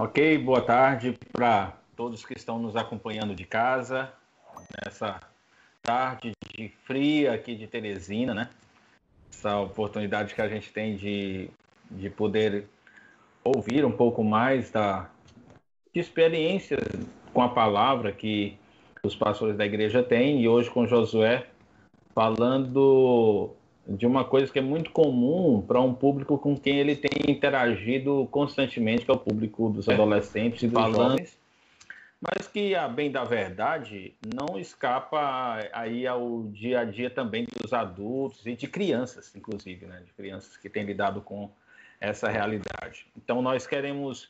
Ok, boa tarde para todos que estão nos acompanhando de casa, nessa tarde de fria aqui de Teresina, né? Essa oportunidade que a gente tem de, de poder ouvir um pouco mais da de com a palavra que os pastores da igreja têm, e hoje com Josué falando de uma coisa que é muito comum para um público com quem ele tem interagido constantemente, que é o público dos é. adolescentes e dos falando, jovens, mas que, a bem da verdade, não escapa aí ao dia a dia também dos adultos e de crianças, inclusive, né? de crianças que têm lidado com essa realidade. Então, nós queremos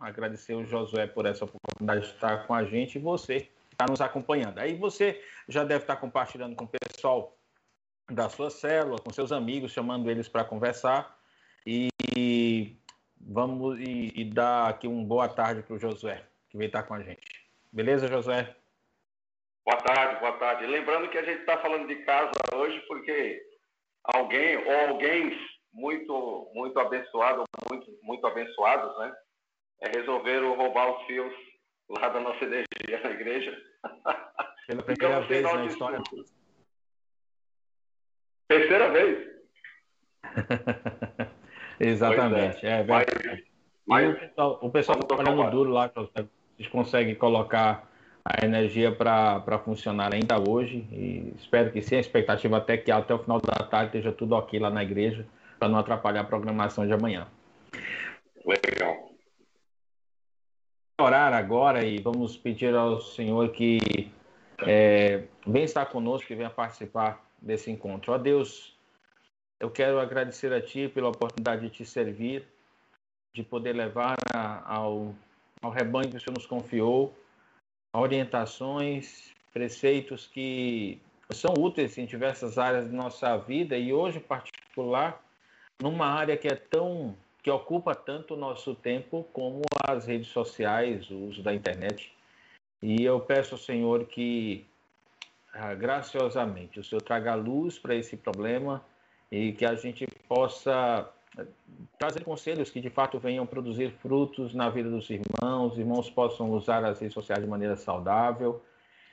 agradecer o Josué por essa oportunidade de estar com a gente e você que está nos acompanhando. Aí você já deve estar compartilhando com o pessoal da sua célula, com seus amigos, chamando eles para conversar. E vamos e, e dar aqui uma boa tarde para o Josué, que veio estar com a gente. Beleza, Josué? Boa tarde, boa tarde. Lembrando que a gente está falando de casa hoje porque alguém ou alguém muito muito abençoado, muito muito abençoados, né? É, resolveram roubar os fios lá da nossa energia na igreja. Pela primeira então, vez na história. Terceira vez. Exatamente, é, é. Mas, o pessoal, o pessoal está trabalhando duro lá, vocês conseguem colocar a energia para funcionar ainda hoje e espero que sim, a expectativa até que até o final da tarde esteja tudo ok lá na igreja para não atrapalhar a programação de amanhã. Legal. Orar agora e vamos pedir ao Senhor que é, venha estar conosco e venha participar desse encontro. Ó Deus, eu quero agradecer a Ti pela oportunidade de te servir, de poder levar ao, ao rebanho que o Senhor nos confiou orientações, preceitos que são úteis em diversas áreas da nossa vida e hoje, em particular, numa área que é tão que ocupa tanto o nosso tempo como as redes sociais, o uso da internet. E eu peço ao Senhor que graciosamente o Senhor traga luz para esse problema e que a gente possa eh, trazer conselhos que de fato venham produzir frutos na vida dos irmãos, os irmãos possam usar as redes sociais de maneira saudável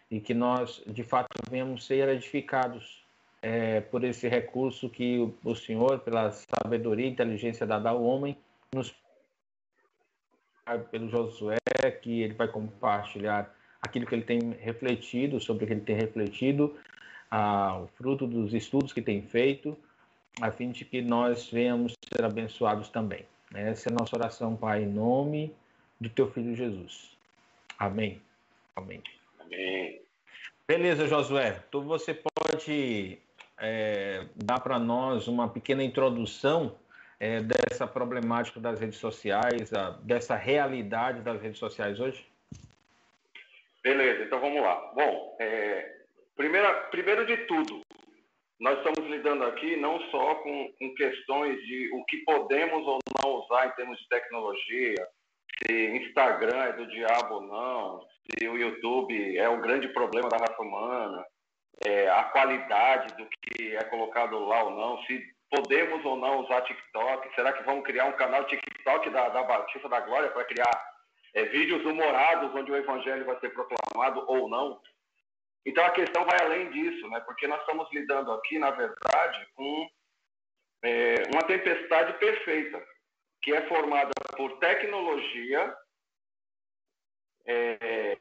e que nós de fato venhamos ser edificados é, por esse recurso que o, o Senhor, pela sabedoria e inteligência dada ao homem, nos pelo Josué, que ele vai compartilhar aquilo que ele tem refletido, sobre o que ele tem refletido, ah, o fruto dos estudos que tem feito, a fim de que nós venhamos ser abençoados também. Essa é a nossa oração, Pai, em nome do Teu Filho Jesus. Amém. Amém. Amém. Beleza, Josué. Então você pode é, dar para nós uma pequena introdução é, dessa problemática das redes sociais, a, dessa realidade das redes sociais hoje? Beleza, então vamos lá. Bom, é, primeira, primeiro de tudo, nós estamos lidando aqui não só com, com questões de o que podemos ou não usar em termos de tecnologia, se Instagram é do diabo ou não, se o YouTube é o grande problema da raça humana, é, a qualidade do que é colocado lá ou não, se podemos ou não usar TikTok, será que vamos criar um canal TikTok da, da Batista da Glória para criar é, vídeos humorados onde o evangelho vai ser proclamado ou não. Então a questão vai além disso, né? porque nós estamos lidando aqui, na verdade, com é, uma tempestade perfeita, que é formada por tecnologia, é,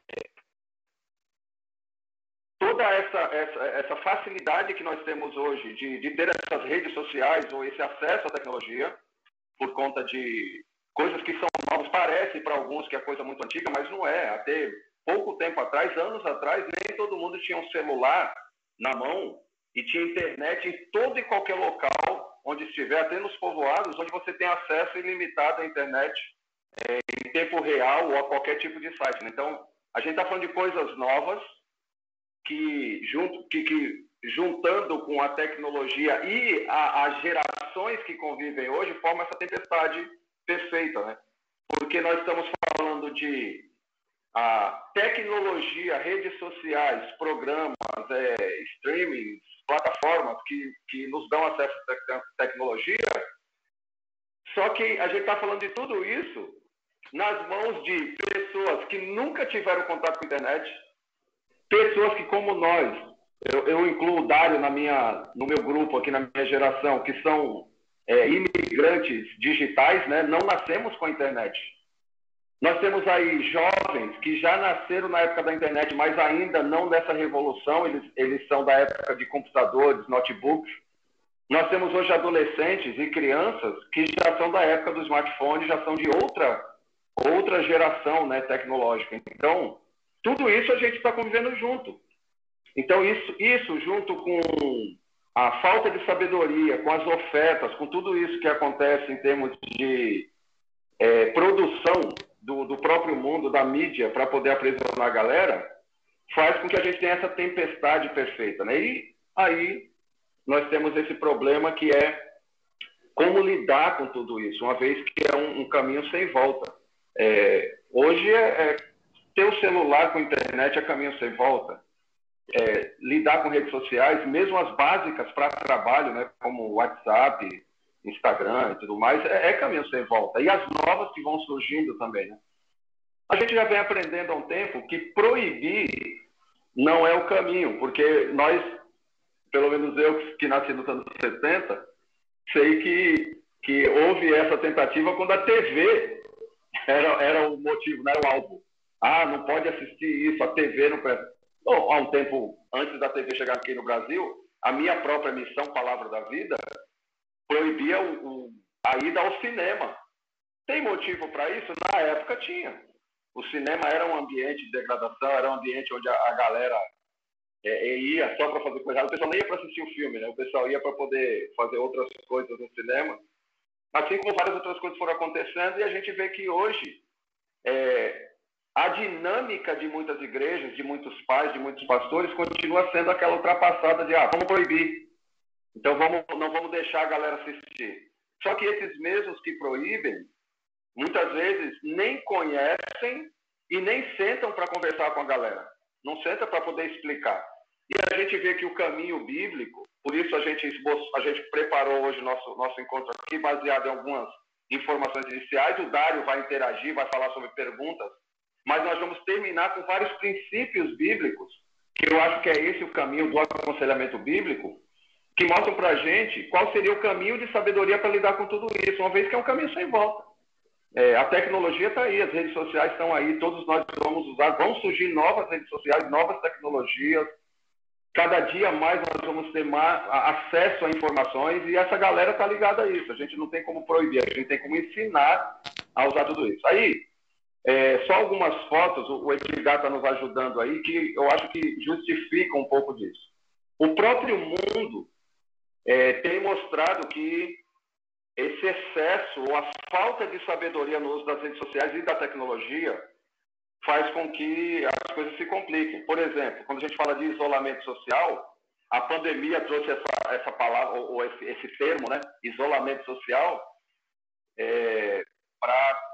toda essa, essa, essa, facilidade que nós temos hoje de, de ter essas redes sociais ou esse acesso à tecnologia, por conta de coisas que são novas, parece para alguns que é coisa muito antiga, mas não é. Até pouco tempo atrás, anos atrás, nem todo mundo tinha um celular na mão e tinha internet em todo e qualquer local onde estiver, até nos povoados, onde você tem acesso ilimitado à internet é, em tempo real ou a qualquer tipo de site. Né? Então, a gente está falando de coisas novas que, junto, que, que juntando com a tecnologia e as gerações que convivem hoje, formam essa tempestade perfeita, né? Porque nós estamos falando de a tecnologia, redes sociais, programas, é, streamings, plataformas que, que nos dão acesso à tecnologia, Só que a gente está falando de tudo isso nas mãos de pessoas que nunca tiveram contato com a internet, pessoas que, como nós, eu, eu incluo o Dário na minha, no meu grupo aqui, na minha geração, que são é, imigrantes digitais, né? não nascemos com a internet. Nós temos aí jovens que já nasceram na época da internet, mas ainda não dessa revolução, eles, eles são da época de computadores, notebooks. Nós temos hoje adolescentes e crianças que já são da época do smartphone, já são de outra, outra geração né, tecnológica. Então, tudo isso a gente está convivendo junto. Então, isso, isso junto com a falta de sabedoria, com as ofertas, com tudo isso que acontece em termos de é, produção do, do, próprio mundo, da mídia, para poder aprisionar a galera, faz com que a gente tenha essa tempestade perfeita. Né? E aí nós temos esse problema que é como lidar com tudo isso, uma vez que é um, um caminho sem volta. É, hoje é, é, ter o celular com internet é caminho sem volta é, lidar com redes sociais, mesmo as básicas para trabalho, né, como WhatsApp, Instagram e tudo mais, é, é, caminho sem volta. E as novas que vão surgindo também. Né? A gente já vem aprendendo há um tempo que proibir não é o caminho, porque nós, pelo menos eu que nasci nos anos 70, sei que, que houve essa tentativa quando a TV era, era o motivo, não era o alvo. Ah, não pode assistir isso, a TV não presta. Bom, há um tempo antes da TV chegar aqui no Brasil, a minha própria missão Palavra da Vida proibia o, o, a ida ao cinema. Tem motivo para isso? Na época tinha. O cinema era um ambiente de degradação, era um ambiente onde a, a galera é, é ia só para fazer coisa errada. O pessoal nem ia para assistir o filme, né? O pessoal ia para poder fazer outras coisas no cinema. Assim como várias outras coisas foram acontecendo, e a gente vê que hoje é, a dinâmica de muitas igrejas, de muitos pais, de muitos pastores, continua sendo aquela ultrapassada de, ah, vamos proibir. Então vamos, não vamos deixar a galera assistir. Só que esses mesmos que proíbem, muitas vezes nem conhecem e nem sentam para conversar com a galera. Não senta para poder explicar. E a gente vê que o caminho bíblico, por isso a gente, a gente preparou hoje nosso, nosso encontro aqui, baseado em algumas informações iniciais. O Dário vai interagir, vai falar sobre perguntas mas nós vamos terminar com vários princípios bíblicos, que eu acho que é esse o caminho do aconselhamento bíblico, que mostram para a gente qual seria o caminho de sabedoria para lidar com tudo isso, uma vez que é um caminho sem volta. É, a tecnologia está aí, as redes sociais estão aí, todos nós vamos usar, vão surgir novas redes sociais, novas tecnologias. Cada dia mais nós vamos ter mais acesso a informações e essa galera está ligada a isso. A gente não tem como proibir, a gente tem como ensinar a usar tudo isso. Aí, é, só algumas fotos, o Edgar está nos ajudando aí, que eu acho que justifica um pouco disso. O próprio mundo é, tem mostrado que esse excesso ou a falta de sabedoria no uso das redes sociais e da tecnologia faz com que as coisas se compliquem. Por exemplo, quando a gente fala de isolamento social, a pandemia trouxe essa, essa palavra, ou esse, esse termo, né, isolamento social, é, para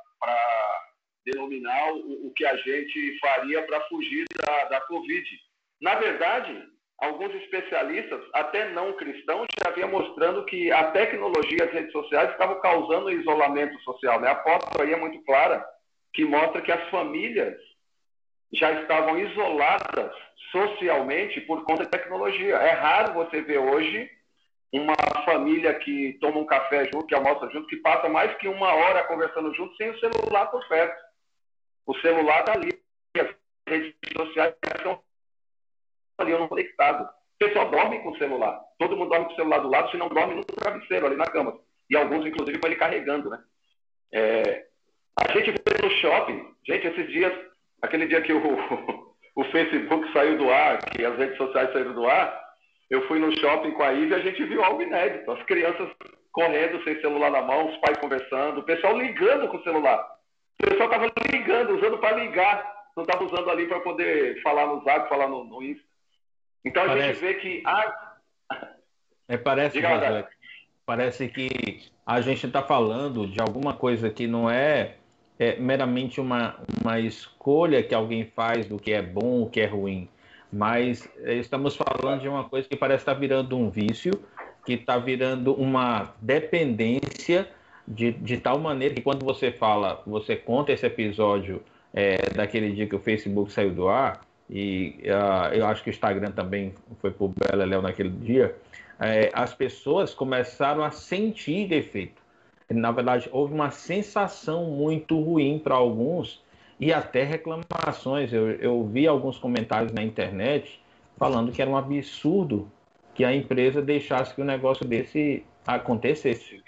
denominar o, o que a gente faria para fugir da, da Covid. Na verdade, alguns especialistas, até não cristãos, já vinham mostrando que a tecnologia as redes sociais estavam causando isolamento social. Né? A foto aí é muito clara, que mostra que as famílias já estavam isoladas socialmente por conta da tecnologia. É raro você ver hoje uma família que toma um café junto, que almoça junto, que passa mais que uma hora conversando junto sem o celular por perto. O celular está ali, as redes sociais estão ali, eu não conectado. O pessoal dorme com o celular. Todo mundo dorme com o celular do lado, se não dorme no travesseiro, ali na cama. E alguns, inclusive, com ele carregando, né? É... A gente foi no shopping. Gente, esses dias, aquele dia que o, o Facebook saiu do ar, que as redes sociais saíram do ar, eu fui no shopping com a Ive e a gente viu algo inédito. As crianças correndo sem celular na mão, os pais conversando, o pessoal ligando com o celular. O pessoal estava ligando, usando para ligar. Não estava usando ali para poder falar no Zap, falar no, no Insta. Então a parece... gente vê que. Ah... É, parece, Diga, parece que a gente está falando de alguma coisa que não é, é, meramente uma, uma escolha que alguém faz do que é bom, o que é ruim. Mas é, estamos falando de uma coisa que parece estar tá virando um vício, que está virando uma dependência de, de tal maneira que quando você fala, você conta esse episódio é, daquele dia que o Facebook saiu do ar, e uh, eu acho que o Instagram também foi por Beleléu naquele dia, é, as pessoas começaram a sentir efeito. Na verdade, houve uma sensação muito ruim para alguns e até reclamações. Eu, eu vi alguns comentários na internet falando que era um absurdo que a empresa deixasse que o negócio desse acontecesse.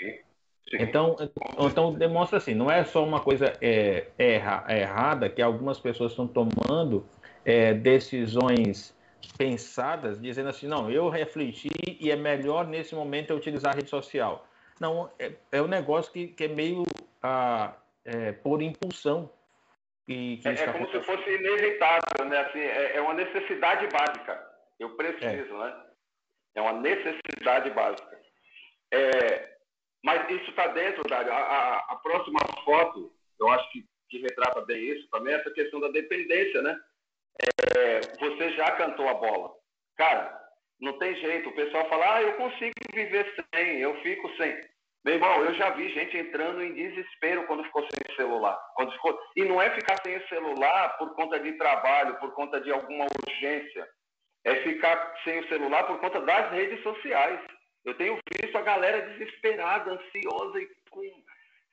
Então, então demonstra assim, não é só uma coisa é, erra, é errada que algumas pessoas estão tomando é, decisões pensadas, dizendo assim, não, eu refleti e é melhor nesse momento eu utilizar a rede social. Não, é, é um negócio que, que é meio ah, é, por impulsão. Que, que é, é como se fosse inevitável, né? Assim, é, é uma necessidade básica. Eu preciso, né? É uma necessidade básica. É, mas isso está dentro, Dário. A, a, a, próxima foto, eu acho que, que retrata bem isso também, essa questão da dependência, né? É, você já cantou a bola. Cara, não tem jeito. O pessoal fala, ah, eu consigo viver sem, eu fico sem. Meu irmão, eu já vi gente entrando em desespero quando ficou sem celular. Quando ficou... E não é ficar sem o celular por conta de trabalho, por conta de alguma urgência. É ficar sem o celular por conta das redes sociais. Eu tenho visto a galera desesperada, ansiosa e com,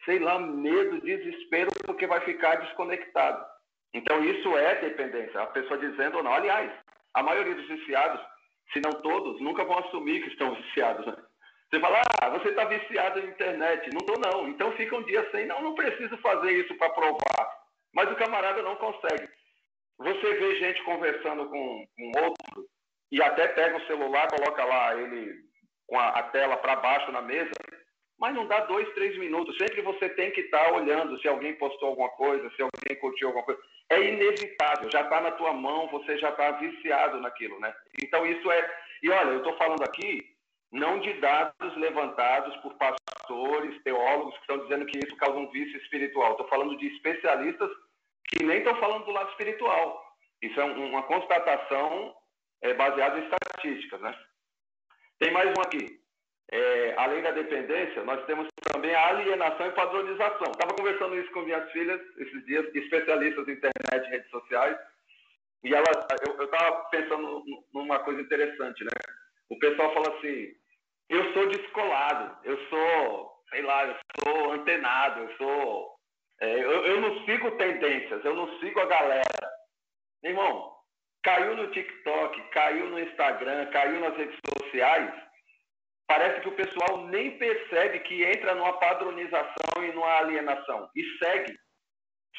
sei lá, medo, desespero, porque vai ficar desconectado. Então, isso é dependência. A pessoa dizendo ou não. Aliás, a maioria dos viciados, se não todos, nunca vão assumir que estão viciados. Né? Você fala, ah, você está viciado na internet. Não estou, não. Então fica um dia sem. Não, não preciso fazer isso para provar. Mas o camarada não consegue. Você vê gente conversando com, com outro e até pega o celular, coloca lá ele com a, a tela para baixo na mesa, mas não dá dois, três minutos. Sempre você tem que estar tá olhando se alguém postou alguma coisa, se alguém curtiu alguma coisa. É inevitável, já está na tua mão, você já está viciado naquilo, né? Então isso é. E olha, eu estou falando aqui não de dados levantados por pastores, teólogos que estão dizendo que isso causa um vício espiritual. Estou falando de especialistas que nem estão falando do lado espiritual. Isso é uma constatação é, baseada em estatísticas, né? Tem mais um aqui. É, além da dependência, nós temos também a alienação e padronização. Estava conversando isso com minhas filhas esses dias, especialistas em internet e redes sociais, e ela, eu estava pensando numa coisa interessante, né? O pessoal fala assim: eu sou descolado, eu sou, sei lá, eu sou antenado, eu sou. É, eu, eu não sigo tendências, eu não sigo a galera. Irmão, caiu no TikTok, caiu no Instagram, caiu nas redes sociais, parece que o pessoal nem percebe que entra numa padronização e numa alienação. E segue.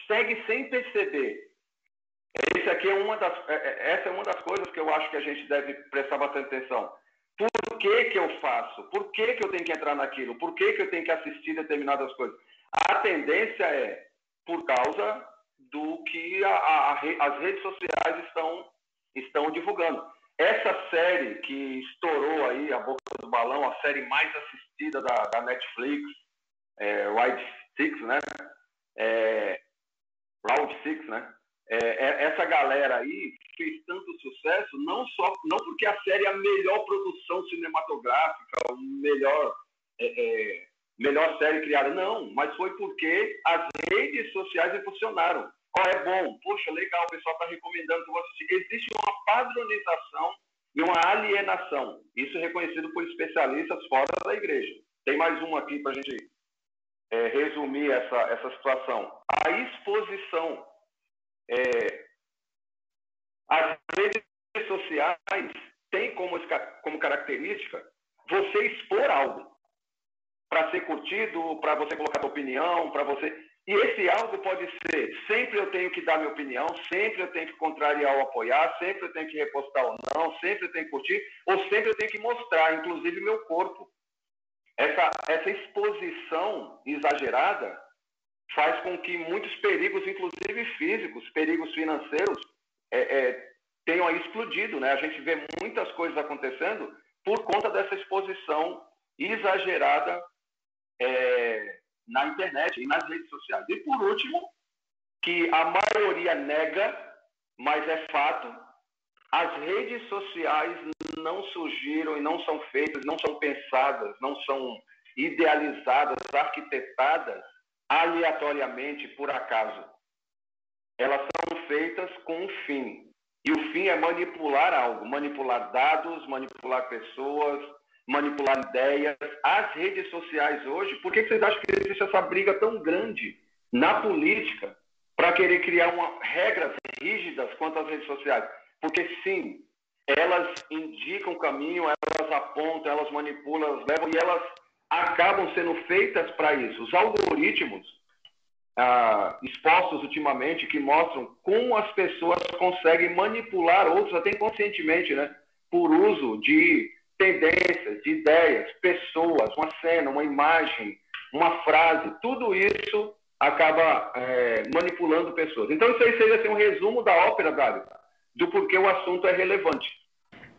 Segue sem perceber. Esse aqui é uma das, é, é, essa é uma das coisas que eu acho que a gente deve prestar bastante atenção. Por que, que eu faço? Por que, que eu tenho que entrar naquilo? Por que, que eu tenho que assistir determinadas coisas? A tendência é por causa do que a, a, as redes sociais estão estão divulgando. Essa série que estourou aí a boca do balão, a série mais assistida da, da Netflix, é, Six, né? É, Round Six, né? É, é, essa galera aí fez tanto sucesso não só não porque a série é a melhor produção cinematográfica, o melhor é, é, melhor série criada, não, mas foi porque as redes sociais impulsionaram. Oh, é bom, poxa, legal, o pessoal está recomendando que eu assistir. Existe uma padronização e uma alienação. Isso é reconhecido por especialistas fora da igreja. Tem mais um aqui para a gente é, resumir essa, essa situação. A exposição. É, as redes sociais têm como, como característica você expor algo para ser curtido, para você colocar sua opinião, para você. E esse algo pode ser, sempre eu tenho que dar minha opinião, sempre eu tenho que contrariar ou apoiar, sempre eu tenho que repostar ou não, sempre eu tenho que curtir, ou sempre eu tenho que mostrar, inclusive meu corpo. Essa, essa exposição exagerada faz com que muitos perigos, inclusive físicos, perigos financeiros, é, é, tenham explodido. Né? A gente vê muitas coisas acontecendo por conta dessa exposição exagerada é, na internet e nas redes sociais. E por último, que a maioria nega, mas é fato, as redes sociais não surgiram e não são feitas, não são pensadas, não são idealizadas, arquitetadas aleatoriamente por acaso. Elas são feitas com um fim. E o fim é manipular algo, manipular dados, manipular pessoas, manipular ideias. As redes sociais hoje, por que vocês acham que existe essa briga tão grande na política para querer criar uma, regras rígidas quanto às redes sociais? Porque sim, elas indicam o caminho, elas apontam, elas manipulam, elas levam e elas acabam sendo feitas para isso. Os algoritmos ah, expostos ultimamente que mostram como as pessoas conseguem manipular outros, até inconscientemente, né? Por uso de tendências, de ideias, pessoas, uma cena, uma imagem, uma frase, tudo isso acaba é, manipulando pessoas. Então, isso aí seria assim, um resumo da ópera, Dário, do porquê o assunto é relevante.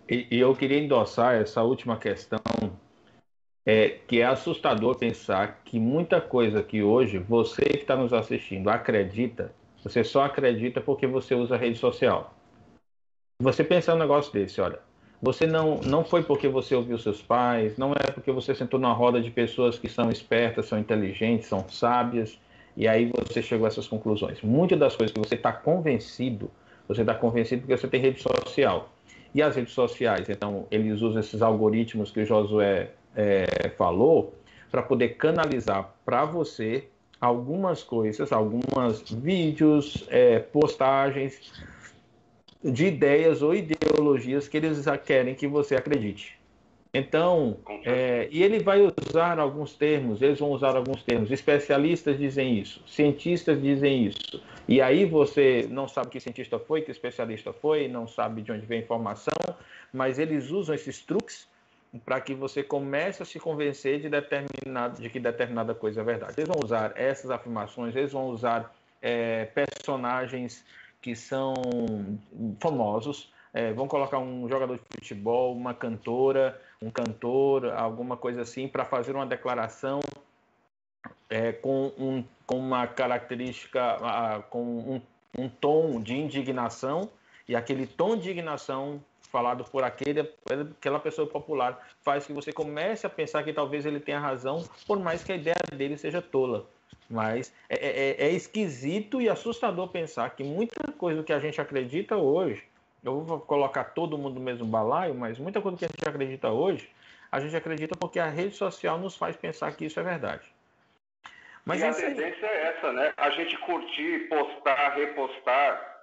E, e eu queria endossar essa última questão, é, que é assustador pensar que muita coisa que hoje você que está nos assistindo acredita, você só acredita porque você usa rede social. Você pensa um negócio desse, olha, você não, não foi porque você ouviu seus pais, não é porque você sentou numa roda de pessoas que são espertas, são inteligentes, são sábias, e aí você chegou a essas conclusões. Muitas das coisas que você está convencido você está convencido porque você tem rede social. E as redes sociais, então, eles usam esses algoritmos que o Josué é, falou para poder canalizar para você algumas coisas, alguns vídeos, é, postagens de ideias ou ideologias que eles querem que você acredite. Então, é, e ele vai usar alguns termos, eles vão usar alguns termos. Especialistas dizem isso, cientistas dizem isso. E aí você não sabe que cientista foi, que especialista foi, não sabe de onde vem a informação, mas eles usam esses truques para que você comece a se convencer de, determinado, de que determinada coisa é verdade. Eles vão usar essas afirmações, eles vão usar é, personagens que são famosos, é, vão colocar um jogador de futebol, uma cantora, um cantor, alguma coisa assim, para fazer uma declaração é, com, um, com uma característica, com um, um tom de indignação, e aquele tom de indignação falado por aquele, aquela pessoa popular faz que você comece a pensar que talvez ele tenha razão, por mais que a ideia dele seja tola. Mas é, é, é, é esquisito e assustador pensar que muita coisa que a gente acredita hoje eu vou colocar todo mundo no mesmo balaio, mas muita coisa que a gente acredita hoje, a gente acredita porque a rede social nos faz pensar que isso é verdade. Mas e a tendência é essa, né? A gente curtir, postar, repostar,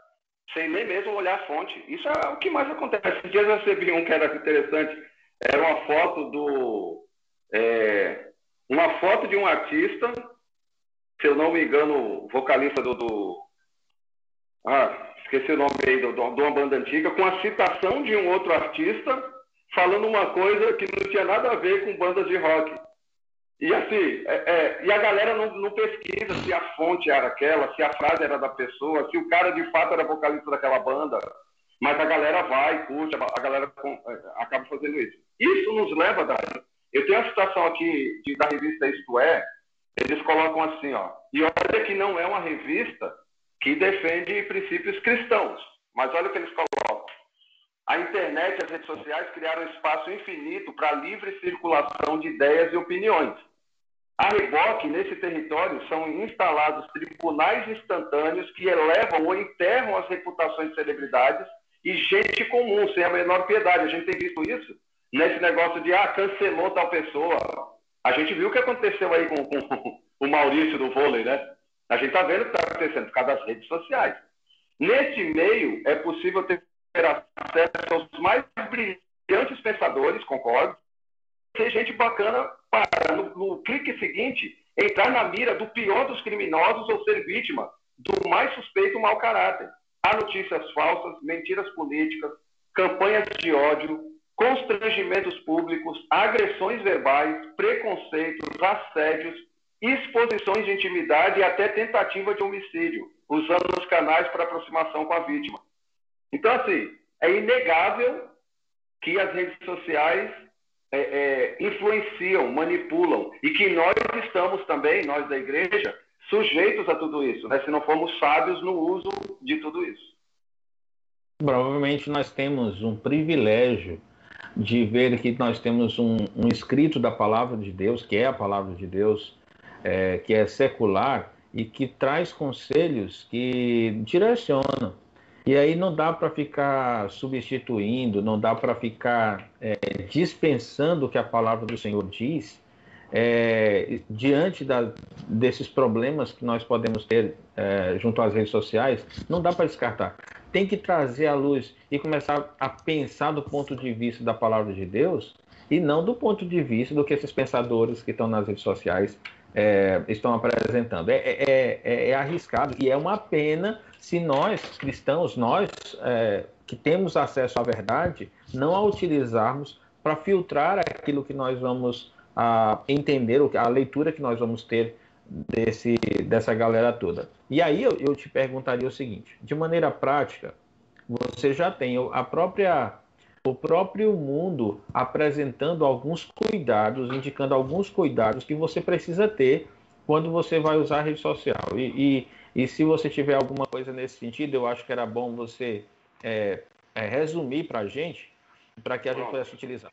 sem nem mesmo olhar a fonte. Isso é o que mais acontece. Esses dias eu recebi um que era interessante. Era uma foto do. É, uma foto de um artista, se eu não me engano, vocalista do. do ah, esqueci o nome aí, de uma banda antiga, com a citação de um outro artista falando uma coisa que não tinha nada a ver com bandas de rock. E assim, é, é, e a galera não, não, pesquisa se a fonte era aquela, se a frase era da pessoa, se o cara de fato era vocalista daquela banda. Mas a galera vai, curte, a galera é, acaba fazendo isso. Isso nos leva, Dani. Eu tenho a citação aqui de, da revista Isto É, eles colocam assim, ó. E olha que não é uma revista que defende princípios cristãos. Mas olha o que eles colocam. A internet e as redes sociais criaram um espaço infinito para livre circulação de ideias e opiniões. A reboque, nesse território, são instalados tribunais instantâneos que elevam ou enterram as reputações de celebridades e gente comum, sem a menor piedade. A gente tem visto isso nesse negócio de, ah, cancelou tal pessoa. A gente viu o que aconteceu aí com, com o Maurício do vôlei, né? A gente está vendo o que está acontecendo por causa das redes sociais. Neste meio, é possível ter acesso aos mais brilhantes pensadores, concordo, ser gente bacana para, no, no clique seguinte, entrar na mira do pior dos criminosos ou ser vítima do mais suspeito mau caráter. Há notícias falsas, mentiras políticas, campanhas de ódio, constrangimentos públicos, agressões verbais, preconceitos, assédios, exposições de intimidade e até tentativa de homicídio, usando os canais para aproximação com a vítima. Então, assim, é inegável que as redes sociais é, é, influenciam, manipulam e que nós estamos também, nós da igreja, sujeitos a tudo isso, né? se não formos sábios no uso de tudo isso. Provavelmente nós temos um privilégio de ver que nós temos um, um escrito da palavra de Deus, que é a palavra de Deus, é, que é secular e que traz conselhos que direcionam. E aí não dá para ficar substituindo, não dá para ficar é, dispensando o que a palavra do Senhor diz é, diante da, desses problemas que nós podemos ter é, junto às redes sociais, não dá para descartar. Tem que trazer à luz e começar a pensar do ponto de vista da palavra de Deus e não do ponto de vista do que esses pensadores que estão nas redes sociais é, estão apresentando. É, é, é, é, arriscado e é uma pena se nós, cristãos, nós é, que temos acesso à verdade, não a utilizarmos para filtrar aquilo que nós vamos a entender a leitura que nós vamos ter desse, dessa galera toda. E aí eu, eu te perguntaria o seguinte: de maneira prática, você já tem a própria o próprio mundo apresentando alguns cuidados, indicando alguns cuidados que você precisa ter quando você vai usar a rede social. E, e, e se você tiver alguma coisa nesse sentido, eu acho que era bom você é, é, resumir para a gente, para que a gente pudesse utilizar.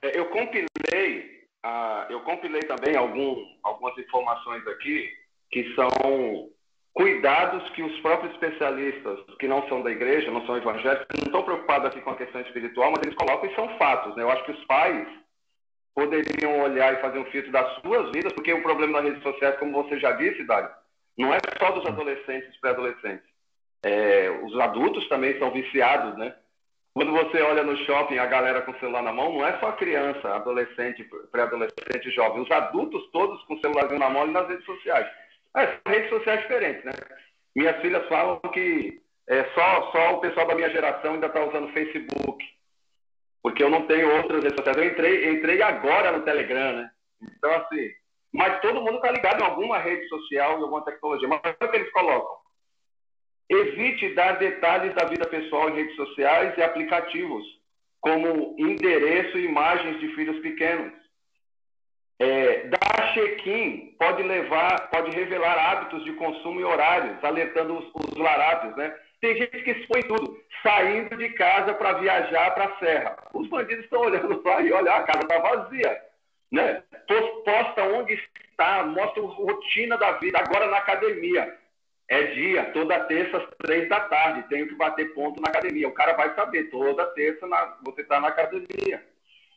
É, eu compilei, uh, eu compilei também algum, algumas informações aqui que são cuidados que os próprios especialistas que não são da igreja, não são evangélicos, não estão preocupados aqui com a questão espiritual, mas eles colocam e são fatos. Né? Eu acho que os pais poderiam olhar e fazer um filtro das suas vidas, porque o problema nas redes sociais, como você já disse, Dário, não é só dos adolescentes e pré-adolescentes. É, os adultos também são viciados, né? Quando você olha no shopping a galera com o celular na mão, não é só criança, adolescente, pré-adolescente, jovem. Os adultos todos com o celularzinho na mão e nas redes sociais. É, são redes sociais diferentes, né? Minhas filhas falam que é, só, só o pessoal da minha geração ainda está usando Facebook. Porque eu não tenho outras redes sociais. Eu entrei, entrei agora no Telegram, né? Então, assim, mas todo mundo está ligado em alguma rede social, em alguma tecnologia. Mas o que eles colocam? Evite dar detalhes da vida pessoal em redes sociais e aplicativos, como endereço e imagens de filhos pequenos. É, dar check-in pode levar, pode revelar hábitos de consumo e horários, alertando os, os larápios, né? Tem gente que expõe tudo, saindo de casa para viajar para a serra. Os bandidos estão olhando lá e olha, a casa está vazia. Né? Posta onde está, mostra a rotina da vida, agora na academia. É dia, toda terça às três da tarde, tenho que bater ponto na academia. O cara vai saber, toda terça na, você está na academia.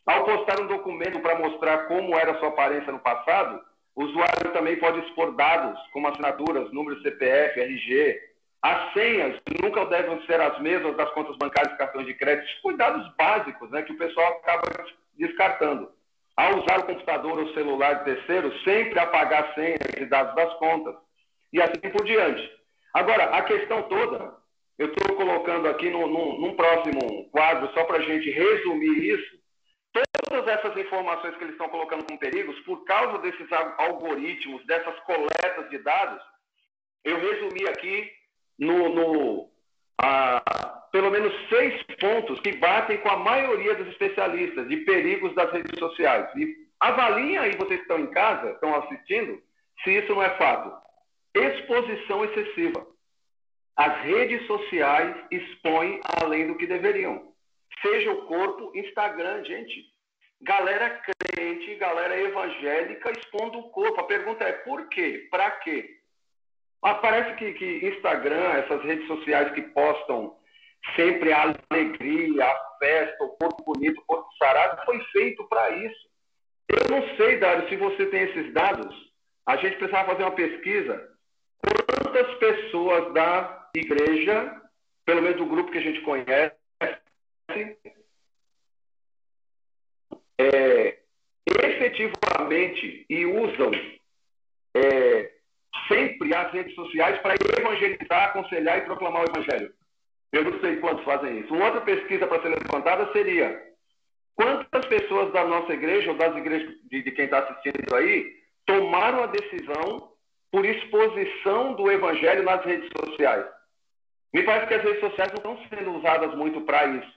Ao postar um documento para mostrar como era sua aparência no passado, o usuário também pode expor dados, como assinaturas, número CPF, RG. As senhas nunca devem ser as mesmas das contas bancárias e cartões de crédito. Cuidados básicos né, que o pessoal acaba descartando. Ao usar o computador ou celular de terceiro, sempre apagar senhas e dados das contas. E assim por diante. Agora, a questão toda, eu estou colocando aqui no, no, num próximo quadro, só para a gente resumir isso, todas essas informações que eles estão colocando como perigos, por causa desses algoritmos, dessas coletas de dados, eu resumi aqui no, no pelo menos seis pontos que batem com a maioria dos especialistas de perigos das redes sociais. E avaliem aí, vocês que estão em casa, estão assistindo, se isso não é fato. Exposição excessiva. As redes sociais expõem além do que deveriam. Seja o corpo, Instagram, gente. Galera crente, galera evangélica expondo o corpo. A pergunta é por quê? Para quê? Ah, parece que, que Instagram, essas redes sociais que postam sempre a alegria, a festa, o corpo bonito, o corpo sarado, foi feito para isso. Eu não sei, Dário, se você tem esses dados. A gente precisava fazer uma pesquisa. Quantas pessoas da igreja, pelo menos do grupo que a gente conhece, é, efetivamente e usam é, sempre as redes sociais para evangelizar, aconselhar e proclamar o evangelho. Eu não sei quantos fazem isso. Uma outra pesquisa para ser levantada seria quantas pessoas da nossa igreja ou das igrejas de, de quem está assistindo aí tomaram a decisão por exposição do evangelho nas redes sociais. Me parece que as redes sociais não estão sendo usadas muito para isso.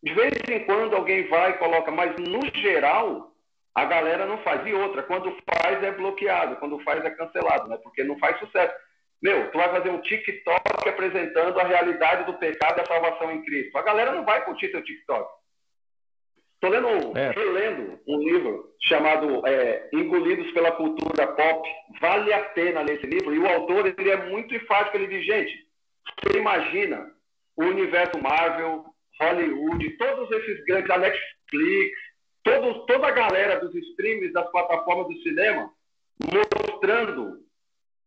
De vez em quando alguém vai e coloca, mas no geral a galera não faz. E outra, quando faz é bloqueado, quando faz é cancelado, né? Porque não faz sucesso. Meu, tu vai fazer um TikTok apresentando a realidade do pecado e a salvação em Cristo. A galera não vai curtir teu TikTok. Estou lendo, é. relendo um livro chamado é, Engolidos pela Cultura Pop. Vale a pena ler esse livro. E o autor ele é muito enfático. Ele diz, gente, você imagina o universo Marvel, Hollywood, todos esses grandes, a Netflix, toda a galera dos streams, das plataformas do cinema, mostrando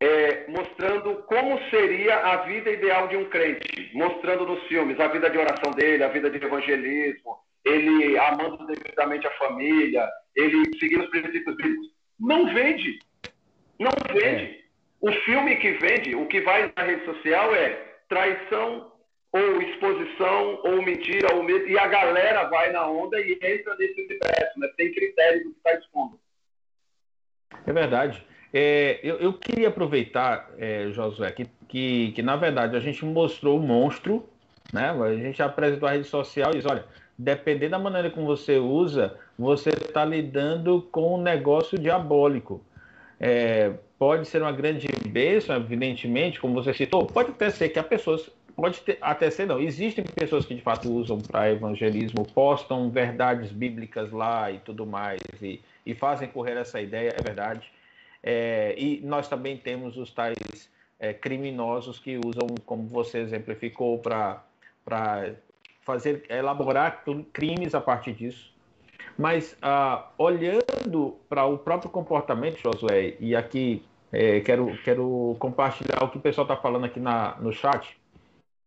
é, mostrando como seria a vida ideal de um crente, mostrando nos filmes a vida de oração dele, a vida de evangelismo, ele amando devidamente a família, ele seguindo os princípios bíblicos. Não vende. Não vende. É. O filme que vende, o que vai na rede social é traição ou exposição ou mentira ou medo, e a galera vai na onda e entra nesse universo, né? Tem critério do que está expondo. É verdade. É, eu, eu, queria aproveitar, é, Josué, que, que, que, na verdade a gente mostrou o monstro, né? A gente apresentou a rede social e diz, olha, dependendo da maneira como você usa, você está lidando com um negócio diabólico. É, pode ser uma grande bênção, evidentemente, como você citou, pode até ser que as pessoas, pode ter, até ser não, existem pessoas que de fato usam para evangelismo, postam verdades bíblicas lá e tudo mais, e, e fazem correr essa ideia, é verdade. É, e nós também temos os tais é, criminosos que usam, como você exemplificou, para fazer elaborar crimes a partir disso. Mas ah, olhando para o próprio comportamento, Josué, e aqui é, quero, quero compartilhar o que o pessoal está falando aqui na, no chat,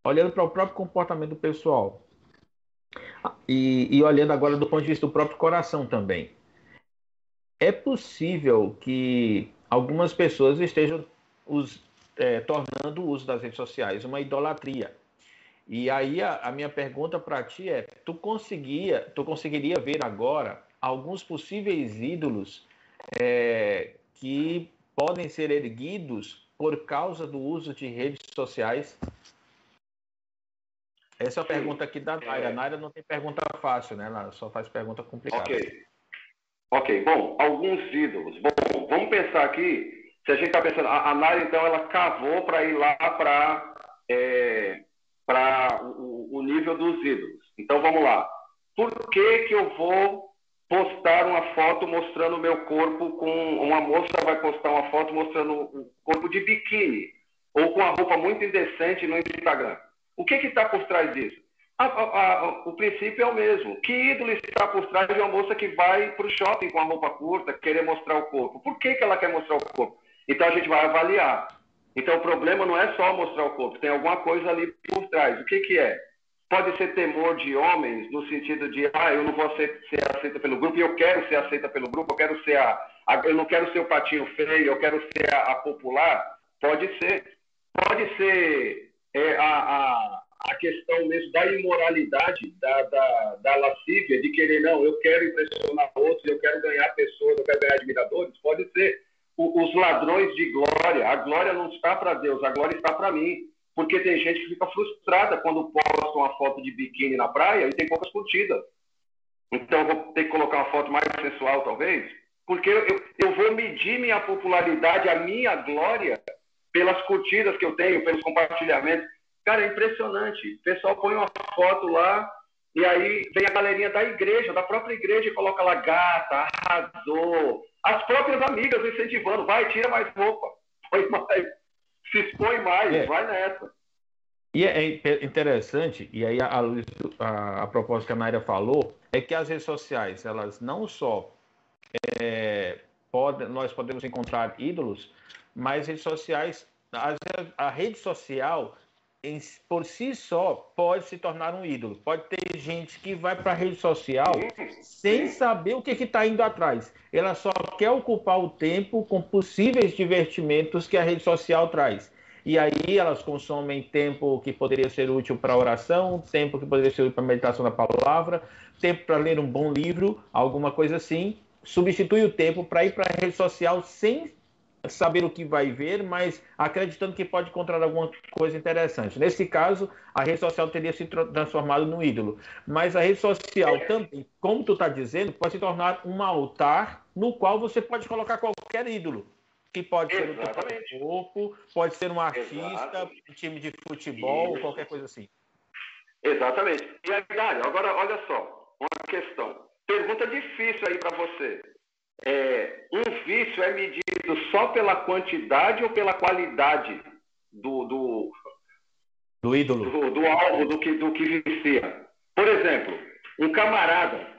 olhando para o próprio comportamento do pessoal, e, e olhando agora do ponto de vista do próprio coração também é possível que algumas pessoas estejam os, é, tornando o uso das redes sociais uma idolatria. E aí a, a minha pergunta para ti é: tu conseguia, tu conseguiria ver agora alguns possíveis ídolos é, que podem ser erguidos por causa do uso de redes sociais? Essa é a pergunta aqui da Naira. A Naira não tem pergunta fácil, né? Ela só faz pergunta complicada. Ok. Ok, bom, alguns ídolos. Bom, vamos pensar aqui, se a gente está pensando, a, a Nara, então, ela cavou para ir lá para é, o, o nível dos ídolos. Então, vamos lá. Por que, que eu vou postar uma foto mostrando o meu corpo com... Uma moça vai postar uma foto mostrando o corpo de biquíni ou com a roupa muito indecente no Instagram. O que está por trás disso? A, a, a, o princípio é o mesmo. Que ídolo está por trás de uma moça que vai para o shopping com a roupa curta, querer mostrar o corpo? Por que, que ela quer mostrar o corpo? Então a gente vai avaliar. Então o problema não é só mostrar o corpo, tem alguma coisa ali por trás. O que, que é? Pode ser temor de homens, no sentido de, ah, eu não vou ser, ser aceita pelo grupo, e eu quero ser aceita pelo grupo, eu quero ser a, a eu não quero ser o patinho feio, eu quero ser a, a popular. Pode ser. Pode ser é, a, a a questão mesmo da imoralidade, da, da, da lascívia, de querer, não, eu quero impressionar outros, eu quero ganhar pessoas, eu quero ganhar admiradores, pode ser os ladrões de glória. A glória não está para Deus, a glória está para mim. Porque tem gente que fica frustrada quando posta uma foto de biquíni na praia e tem poucas curtidas. Então vou ter que colocar uma foto mais sensual, talvez, porque eu, eu vou medir minha popularidade, a minha glória, pelas curtidas que eu tenho, pelos compartilhamentos. Cara, é impressionante. O pessoal põe uma foto lá e aí vem a galerinha da igreja, da própria igreja, e coloca lá gata, arrasou. As próprias amigas incentivando, vai, tira mais roupa, põe mais, se expõe mais, é. vai nessa. E é interessante, e aí a, a, a proposta que a Naira falou, é que as redes sociais, elas não só é, podem, nós podemos encontrar ídolos, mas redes sociais, a, a rede social em, por si só pode se tornar um ídolo. Pode ter gente que vai para a rede social sem saber o que está indo atrás. Ela só quer ocupar o tempo com possíveis divertimentos que a rede social traz. E aí elas consomem tempo que poderia ser útil para oração, tempo que poderia ser útil para meditação da palavra, tempo para ler um bom livro, alguma coisa assim. Substitui o tempo para ir para a rede social sem saber o que vai ver, mas acreditando que pode encontrar alguma coisa interessante. Nesse caso, a rede social teria se transformado no ídolo. Mas a rede social também, como tu está dizendo, pode se tornar um altar no qual você pode colocar qualquer ídolo. Que pode Exatamente. ser um corpo, pode ser um artista, um time de futebol, Isso. qualquer coisa assim. Exatamente. E aí, agora olha só, uma questão. pergunta difícil aí para você. É, um vício é medido só pela quantidade ou pela qualidade do, do, do ídolo, do, do alvo, do que, do que vicia? Por exemplo, um camarada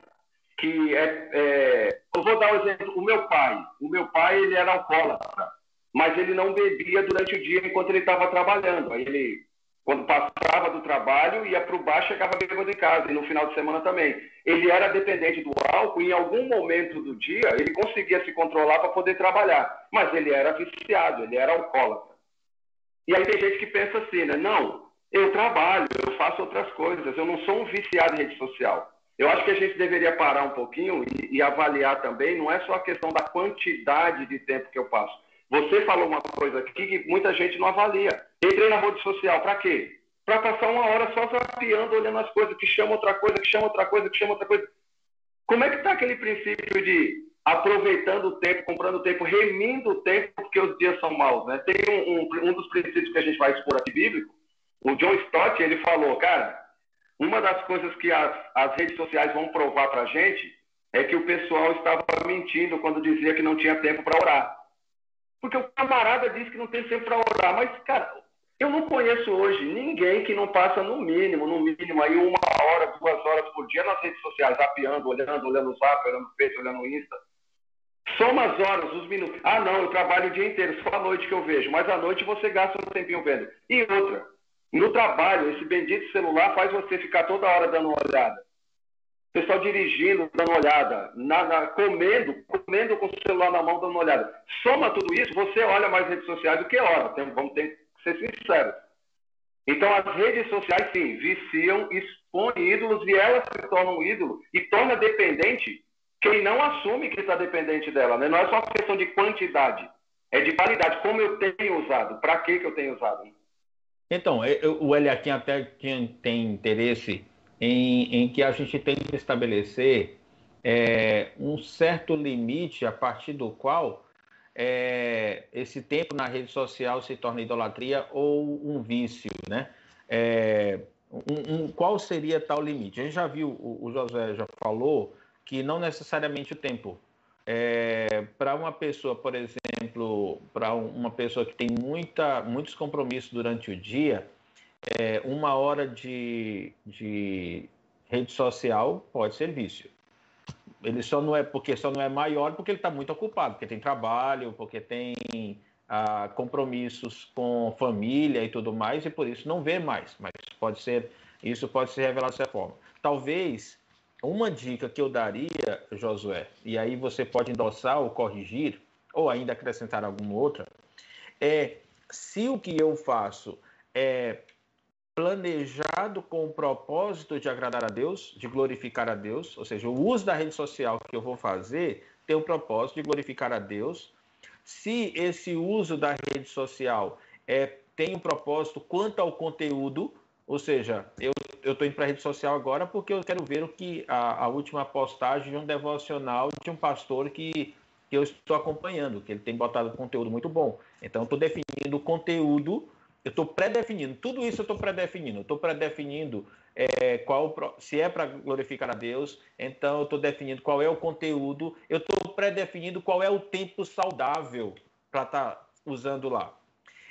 que é, é, eu vou dar um exemplo, o meu pai, o meu pai ele era alcoólatra, mas ele não bebia durante o dia enquanto ele estava trabalhando. Aí ele, quando passava do trabalho, ia para o bar, chegava bêbado em casa, e no final de semana também. Ele era dependente do álcool e em algum momento do dia ele conseguia se controlar para poder trabalhar, mas ele era viciado, ele era alcoólatra. E aí tem gente que pensa assim, né? Não, eu trabalho, eu faço outras coisas, eu não sou um viciado em rede social. Eu acho que a gente deveria parar um pouquinho e, e, avaliar também, não é só a questão da quantidade de tempo que eu passo. Você falou uma coisa aqui que muita gente não avalia. Entrei na rede social, para quê? Para passar uma hora só zapeando, olhando as coisas, que chama outra coisa, que chama outra coisa, que chama outra coisa. Como é que está aquele princípio de aproveitando o tempo, comprando o tempo, remindo o tempo, porque os dias são maus, né? Tem um, um, um dos princípios que a gente vai expor aqui bíblico, o John Stott, ele falou, cara, uma das coisas que as, as redes sociais vão provar para a gente é que o pessoal estava mentindo quando dizia que não tinha tempo para orar. Porque o camarada diz que não tem tempo para orar, mas, cara, eu não conheço hoje ninguém que não passa no mínimo, no mínimo aí uma hora, duas horas por dia nas redes sociais, zapeando, olhando, olhando o zap, olhando o Face, olhando o Insta. Soma as horas, os minutos. Ah, não, eu trabalho o dia inteiro, só à noite que eu vejo. Mas à noite você gasta um tempinho vendo. E outra, no trabalho, esse bendito celular faz você ficar toda hora dando uma olhada. Pessoal dirigindo, dando olhada. Na, na, comendo, comendo com o celular na mão, dando olhada. Soma tudo isso, você olha mais redes sociais do que hora. Tem, vamos ter que ser sinceros. Então, as redes sociais, sim, viciam, expõem ídolos e elas se tornam ídolo e torna dependente quem não assume que está dependente dela. Né? Não é só uma questão de quantidade, é de qualidade. Como eu tenho usado, para que, eu tenho usado. Então, eu, o Eliakim até tem interesse em, em, que a gente tem que estabelecer é, um certo limite a partir do qual é, esse tempo na rede social se torna idolatria ou um vício, né? É, um, um, qual seria tal limite? A gente já viu, o, o José já falou, que não necessariamente o tempo. É, para uma pessoa, por exemplo, para uma pessoa que tem muita, muitos compromissos durante o dia, é, uma hora de, de rede social pode ser vício. Ele só não é porque só não é maior porque ele está muito ocupado, porque tem trabalho, porque tem ah, compromissos com família e tudo mais, e por isso não vê mais. Mas pode ser, isso pode se revelar dessa forma. Talvez uma dica que eu daria, Josué, e aí você pode endossar ou corrigir, ou ainda acrescentar alguma outra, é se o que eu faço é planejado com o propósito de agradar a Deus, de glorificar a Deus, ou seja, o uso da rede social que eu vou fazer tem o propósito de glorificar a Deus. Se esse uso da rede social é, tem um propósito quanto ao conteúdo, ou seja, eu estou indo para a rede social agora porque eu quero ver o que a, a, última postagem de um devocional de um pastor que, que eu estou acompanhando, que ele tem botado conteúdo muito bom. Então, estou definindo o conteúdo, eu estou pré-definindo, tudo isso eu estou pré-definindo. Estou pré-definindo é, qual, se é para glorificar a Deus, então eu estou definindo qual é o conteúdo, eu estou pré-definindo qual é o tempo saudável para estar tá usando lá.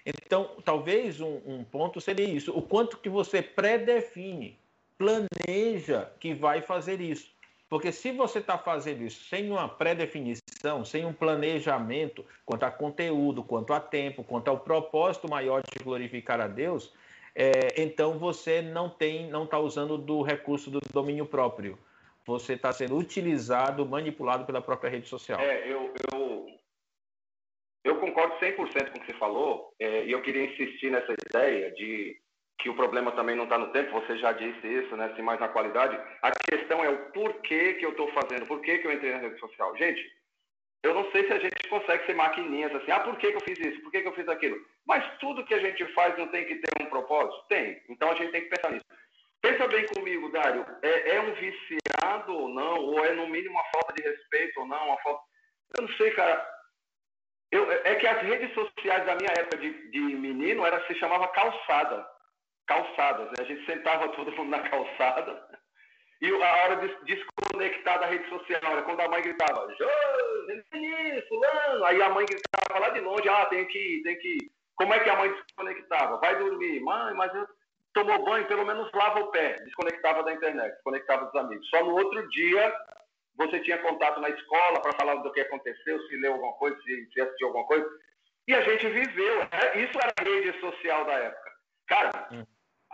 Então, talvez um, um ponto seria isso: o quanto que você predefine, planeja que vai fazer isso. Porque se você está fazendo isso sem uma pré-definição, sem um planejamento quanto a conteúdo, quanto a tempo, quanto ao propósito maior de glorificar a Deus, é, então você não tem, não está usando do recurso do domínio próprio. Você está sendo utilizado, manipulado pela própria rede social. É, eu, eu eu concordo 100% com o que você falou, é, e eu queria insistir nessa ideia de que o problema também não está no tempo, você já disse isso, né, sim, mais na qualidade. A questão é o porquê que eu estou fazendo, por que, eu entrei na rede social. Gente, eu não sei se a gente consegue ser maquininhas assim, ah, por que, eu fiz isso, por que, que eu fiz aquilo. Mas tudo que a gente faz não tem que ter um propósito? Tem. Então a gente tem que pensar nisso. Pensa bem comigo, Dário, é, é um viciado ou não, ou é no mínimo uma falta de respeito ou não, uma falta... Eu não sei, cara, eu, é que as redes sociais da minha época de, de menino era, se chamava calçada. Calçadas. Né? A gente sentava todo mundo na calçada E a hora de desconectar da rede social, era quando a mãe gritava, fulano. Aí a mãe gritava lá de longe, ah, tem que ir, tem que ir. Como é que a mãe desconectava? Vai dormir. Mãe, mas tomou banho, pelo menos lava o pé. Desconectava da internet, desconectava dos amigos. Só no outro dia você tinha contato na escola para falar do que aconteceu, se leu alguma coisa, se, se assistiu alguma coisa. E a gente viveu. Né? Isso era a rede social da época. Cara, hum.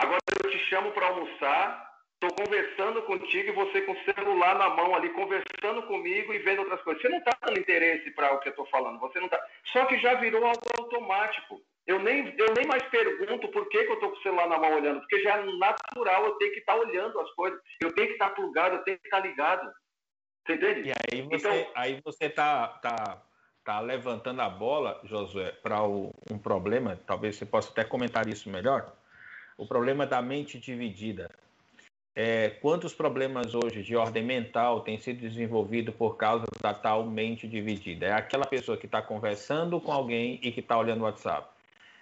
Agora eu te chamo para almoçar, estou conversando contigo e você com o celular na mão ali, conversando comigo e vendo outras coisas. Você não está dando interesse para o que eu estou falando, você não está. Só que já virou algo automático. Eu nem, eu nem mais pergunto por que, que eu estou com o celular na mão olhando, porque já é natural eu tenho que estar tá olhando as coisas, eu tenho que estar tá plugado, eu tenho que estar tá ligado. Você entende? E aí você então, aí você tá, tá, tá levantando a bola, Josué, para um problema, talvez você possa até comentar isso melhor, o problema da mente dividida. É, quantos problemas hoje de ordem mental têm sido desenvolvidos por causa da tal mente dividida? É aquela pessoa que está conversando com alguém e que está olhando o WhatsApp.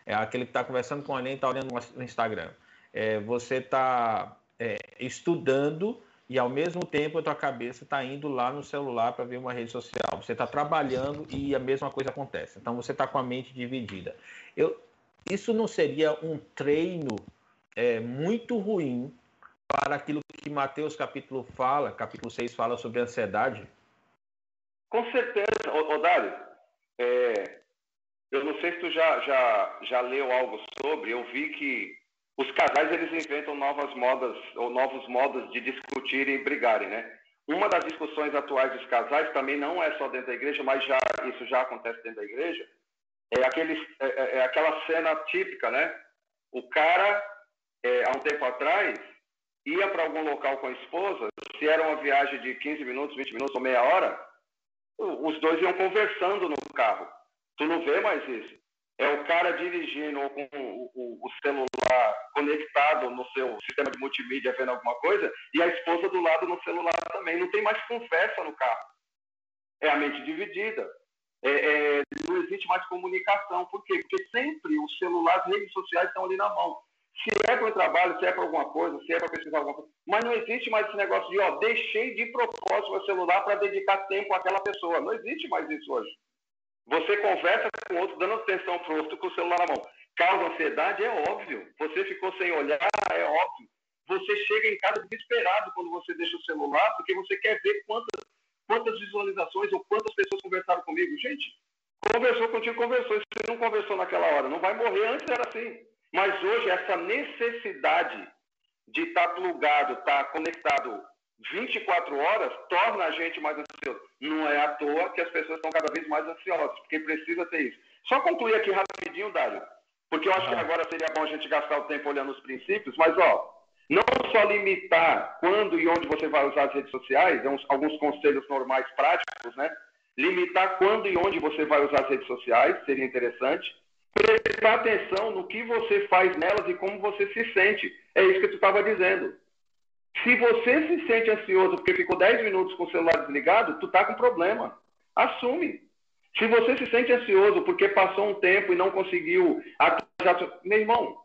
É aquele que está conversando com alguém e está olhando o Instagram. É, você está é, estudando e ao mesmo tempo a tua cabeça está indo lá no celular para ver uma rede social. Você está trabalhando e a mesma coisa acontece. Então você está com a mente dividida. Eu, isso não seria um treino é, muito ruim para aquilo que Mateus capítulo fala, capítulo 6 fala sobre ansiedade? Com certeza, Odário. É, eu não sei se tu já, já, já leu algo sobre, eu vi que os casais eles inventam novas modas ou novos modos de discutir e brigarem, né? Uma das discussões atuais dos casais também não é só dentro da igreja, mas já isso já acontece dentro da igreja. É, aquele, é, é, é aquela cena típica, né? O cara, há um tempo atrás, ia para algum local com a esposa, se era uma viagem de 15 minutos, 20 minutos ou meia hora, os dois iam conversando no carro. Tu não vê mais isso é o cara dirigindo ou com o, o, o, celular conectado no seu sistema de multimídia vendo alguma coisa e a esposa do lado no celular também. Não tem mais conversa no carro. É a mente dividida. É, é, não existe mais comunicação. Por quê? Porque sempre o celular, as redes sociais estão ali na mão. Se é para o trabalho, se é para alguma coisa, se é para pesquisar alguma coisa. Mas não existe mais esse negócio de, ó, deixei de propósito o celular para dedicar tempo àquela pessoa. Não existe mais isso hoje. Você conversa com o outro, dando atenção para o outro com o celular na mão. Causa ansiedade? É óbvio. Você ficou sem olhar? É óbvio. Você chega em casa desesperado quando você deixa o celular, porque você quer ver quantas, quantas visualizações ou quantas pessoas conversaram comigo. Gente, conversou contigo, conversou. Se não conversou naquela hora, não vai morrer. Antes era assim. Mas hoje, essa necessidade de estar tá plugado, estar tá conectado 24 horas torna a gente mais ansioso. Não é à toa que as pessoas estão cada vez mais ansiosas, porque precisa ter isso. Só concluir aqui rapidinho, Dário, porque eu acho que agora seria bom a gente gastar o tempo olhando os princípios, mas ó, não só limitar quando e onde você vai usar as redes sociais, é alguns conselhos normais práticos, né? Limitar quando e onde você vai usar as redes sociais, seria interessante. Prestar atenção no que você faz nelas e como você se sente. É isso que tu estava dizendo. Se você se sente ansioso porque ficou 10 minutos com o celular desligado, tu tá com problema. Assume. Se você se sente ansioso porque passou um tempo e não conseguiu meu irmão,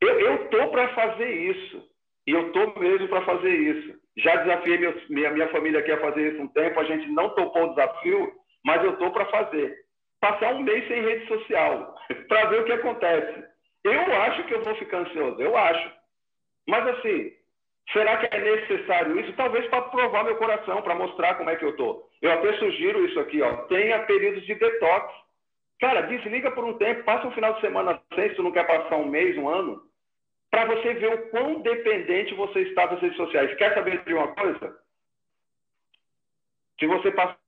eu, eu tô para fazer isso. E eu tô mesmo para fazer isso. Já desafiei minha, minha família aqui a fazer isso um tempo, a gente não topou o desafio, mas eu tô para fazer. Passar um mês sem rede social, para ver o que acontece. Eu acho que eu vou ficar ansioso, eu acho. Mas assim, Será que é necessário isso? Talvez para provar meu coração, para mostrar como é que eu estou. Eu até sugiro isso aqui, ó. Tenha períodos de detox. Cara, desliga por um tempo, passa um final de semana sem, se tu não quer passar um mês, um ano, para você ver o quão dependente você está das redes sociais. Quer saber de uma coisa? Se você passar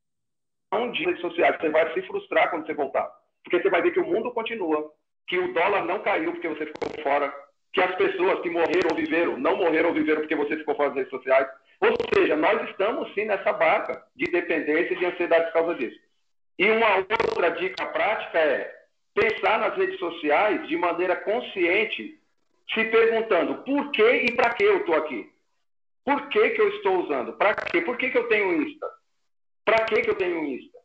nas redes sociais, você vai se frustrar quando você voltar. Porque você vai ver que o mundo continua, que o dólar não caiu porque você ficou fora, que as pessoas que morreram ou viveram, não morreram ou viveram porque você ficou fora das redes sociais. Ou seja, nós estamos sim nessa barca de dependência e de ansiedade por causa disso. E uma outra dica prática é pensar nas redes sociais de maneira consciente, se perguntando por que e para que eu estou aqui. Por que, que eu estou usando? Para quê? Por que, que eu tenho Insta? Para que, que eu tenho Insta?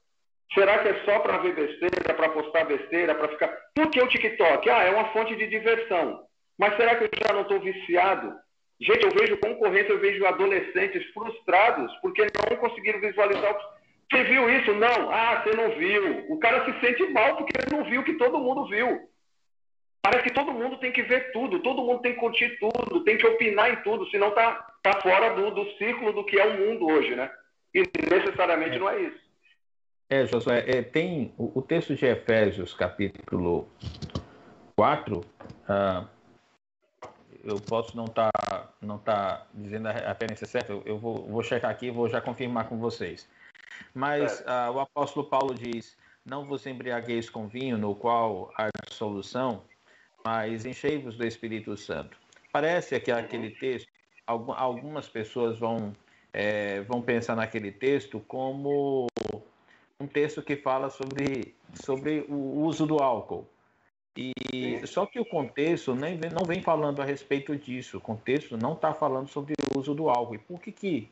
Será que é só para ver besteira, para postar besteira, para ficar. Por que o TikTok? Ah, é uma fonte de diversão. Mas será que eu já não estou viciado Gente, eu vejo concorrência, eu vejo adolescentes frustrados porque não conseguiram visualizar. Você viu isso? Não. Ah, você não viu. O cara se sente mal porque ele não viu o que todo mundo viu. Parece que todo mundo tem que ver tudo, todo mundo tem que curtir tudo, tem que opinar em tudo, senão tá, tá fora do, do círculo do que é o mundo hoje, né? E necessariamente é. não é isso. É, Josué, é, tem o, o, texto de Efésios, capítulo 4, ah, eu posso não estar tá, não tá dizendo a referência certa, eu, eu vou, vou checar aqui e vou já confirmar com vocês. Mas ah, o apóstolo Paulo diz: Não vos embriagueis com vinho, no qual há dissolução, mas enchei-vos do Espírito Santo. Parece que aquele texto, algumas pessoas vão, é, vão pensar naquele texto como um texto que fala sobre, sobre o uso do álcool. E só que o contexto nem, não vem falando a respeito disso. O contexto não está falando sobre o uso do álcool. E por que, que,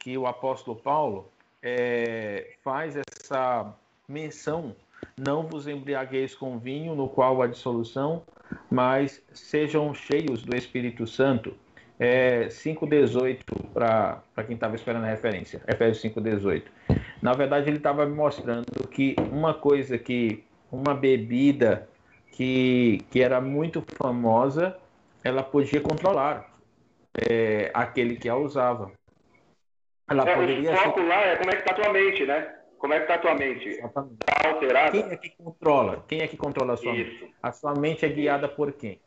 que o apóstolo Paulo é, faz essa menção? Não vos embriagueis com vinho, no qual há dissolução, mas sejam cheios do Espírito Santo. É 5,18 para quem estava esperando a referência. Efésios 5,18. Na verdade, ele estava me mostrando que uma coisa que, uma bebida que, que era muito famosa, ela podia controlar é, aquele que a usava. Ela é, poderia o foco ser... lá é como é que está a tua mente, né? Como é que está a tua mente? Está alterada? Quem é que controla? Quem é que controla a sua Isso. mente? A sua mente é guiada por quem?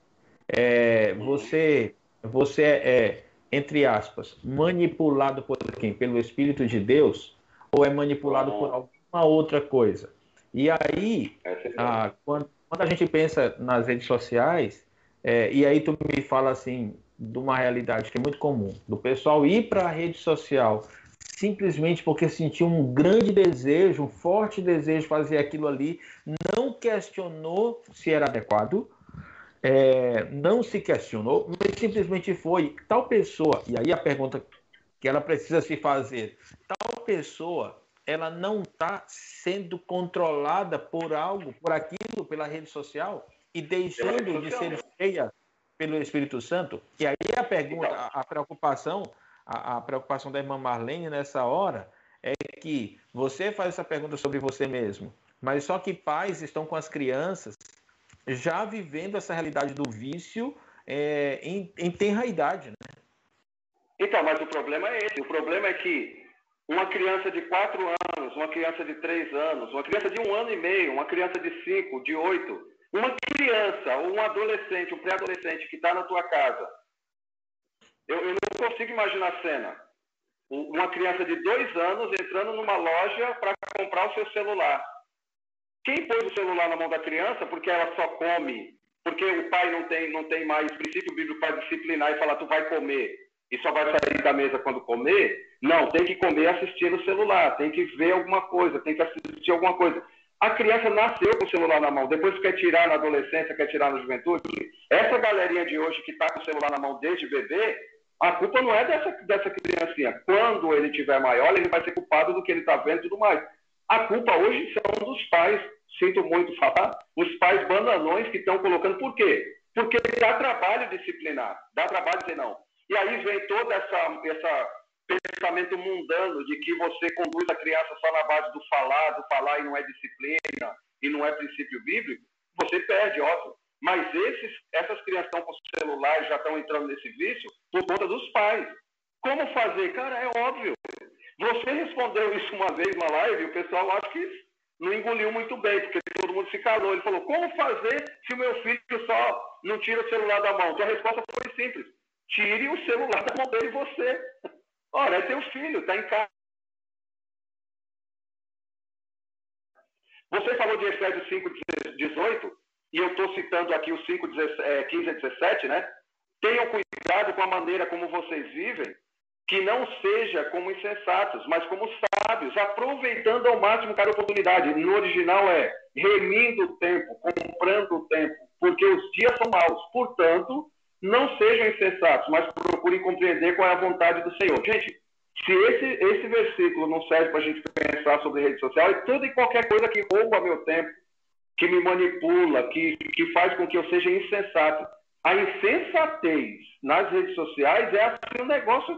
É, você, você é, entre aspas, manipulado por quem? Pelo Espírito de Deus? Ou é manipulado por alguma outra coisa? E aí, é a, quando, quando, a gente pensa nas redes sociais, é, e aí tu me fala assim, de uma realidade que é muito comum, do pessoal ir para a rede social simplesmente porque sentiu um grande desejo, um forte desejo de fazer aquilo ali, não questionou se era adequado, é, não se questionou, mas simplesmente foi tal pessoa. E aí a pergunta que ela precisa se fazer: tal pessoa, ela não está sendo controlada por algo, por aquilo, pela rede social e deixando de ser cheia pelo Espírito Santo? E aí a pergunta, a, a preocupação a, a preocupação da irmã Marlene nessa hora é que você faz essa pergunta sobre você mesmo, mas só que pais estão com as crianças já vivendo essa realidade do vício é, em, em tenra idade, né? Então, mas o problema é esse. O problema é que uma criança de 4 anos, uma criança de 3 anos, uma criança de um ano e meio, uma criança de 5, de 8, uma criança ou um adolescente, um pré-adolescente que está na tua casa, eu, eu não consigo imaginar a cena. Uma criança de dois anos entrando numa loja para comprar o seu celular. Quem pôs o celular na mão da criança porque ela só come, porque o pai não tem, não tem mais princípio bíblico para disciplinar e falar, tu vai comer e só vai sair da mesa quando comer? Não, tem que comer assistindo o celular, tem que ver alguma coisa, tem que assistir alguma coisa. A criança nasceu com o celular na mão, depois quer tirar na adolescência, quer tirar na juventude. Essa galerinha de hoje que está com o celular na mão desde bebê, a culpa não é dessa, dessa criancinha. Quando ele tiver maior, ele vai ser culpado do que ele está vendo e tudo mais. A culpa hoje são dos pais. Sinto muito falar. Os pais bananões que estão colocando. Por quê? Porque dá trabalho disciplinar. Dá trabalho dizer não. E aí vem todo essa, essa pensamento mundano de que você conduz a criança só na base do falar, do falar e não é disciplina, e não é princípio bíblico. Você perde, óbvio. Mas esses, essas crianças estão com celular já estão entrando nesse vício por conta dos pais. Como fazer? Cara, é óbvio. Você respondeu isso uma vez na live e o pessoal acho que não engoliu muito bem, porque todo mundo se calou. Ele falou: como fazer se o meu filho só não tira o celular da mão? Então a resposta foi simples: tire o celular da mão dele você. Ora, é teu filho, está em casa. Você falou de Efésios 5, 18 e eu estou citando aqui os 5, 15 a 17, né? Tenham cuidado com a maneira como vocês vivem, que não seja como insensatos, mas como sábios, aproveitando ao máximo cada oportunidade. No original é remindo o tempo, comprando o tempo, porque os dias são maus. Portanto, não sejam insensatos, mas procurem compreender qual é a vontade do Senhor. Gente, se esse, esse versículo não serve para a gente pensar sobre rede social, é tudo e qualquer coisa que rouba meu tempo, que me manipula, que, que faz com que eu seja insensato. a insensatez nas redes sociais é assim um negócio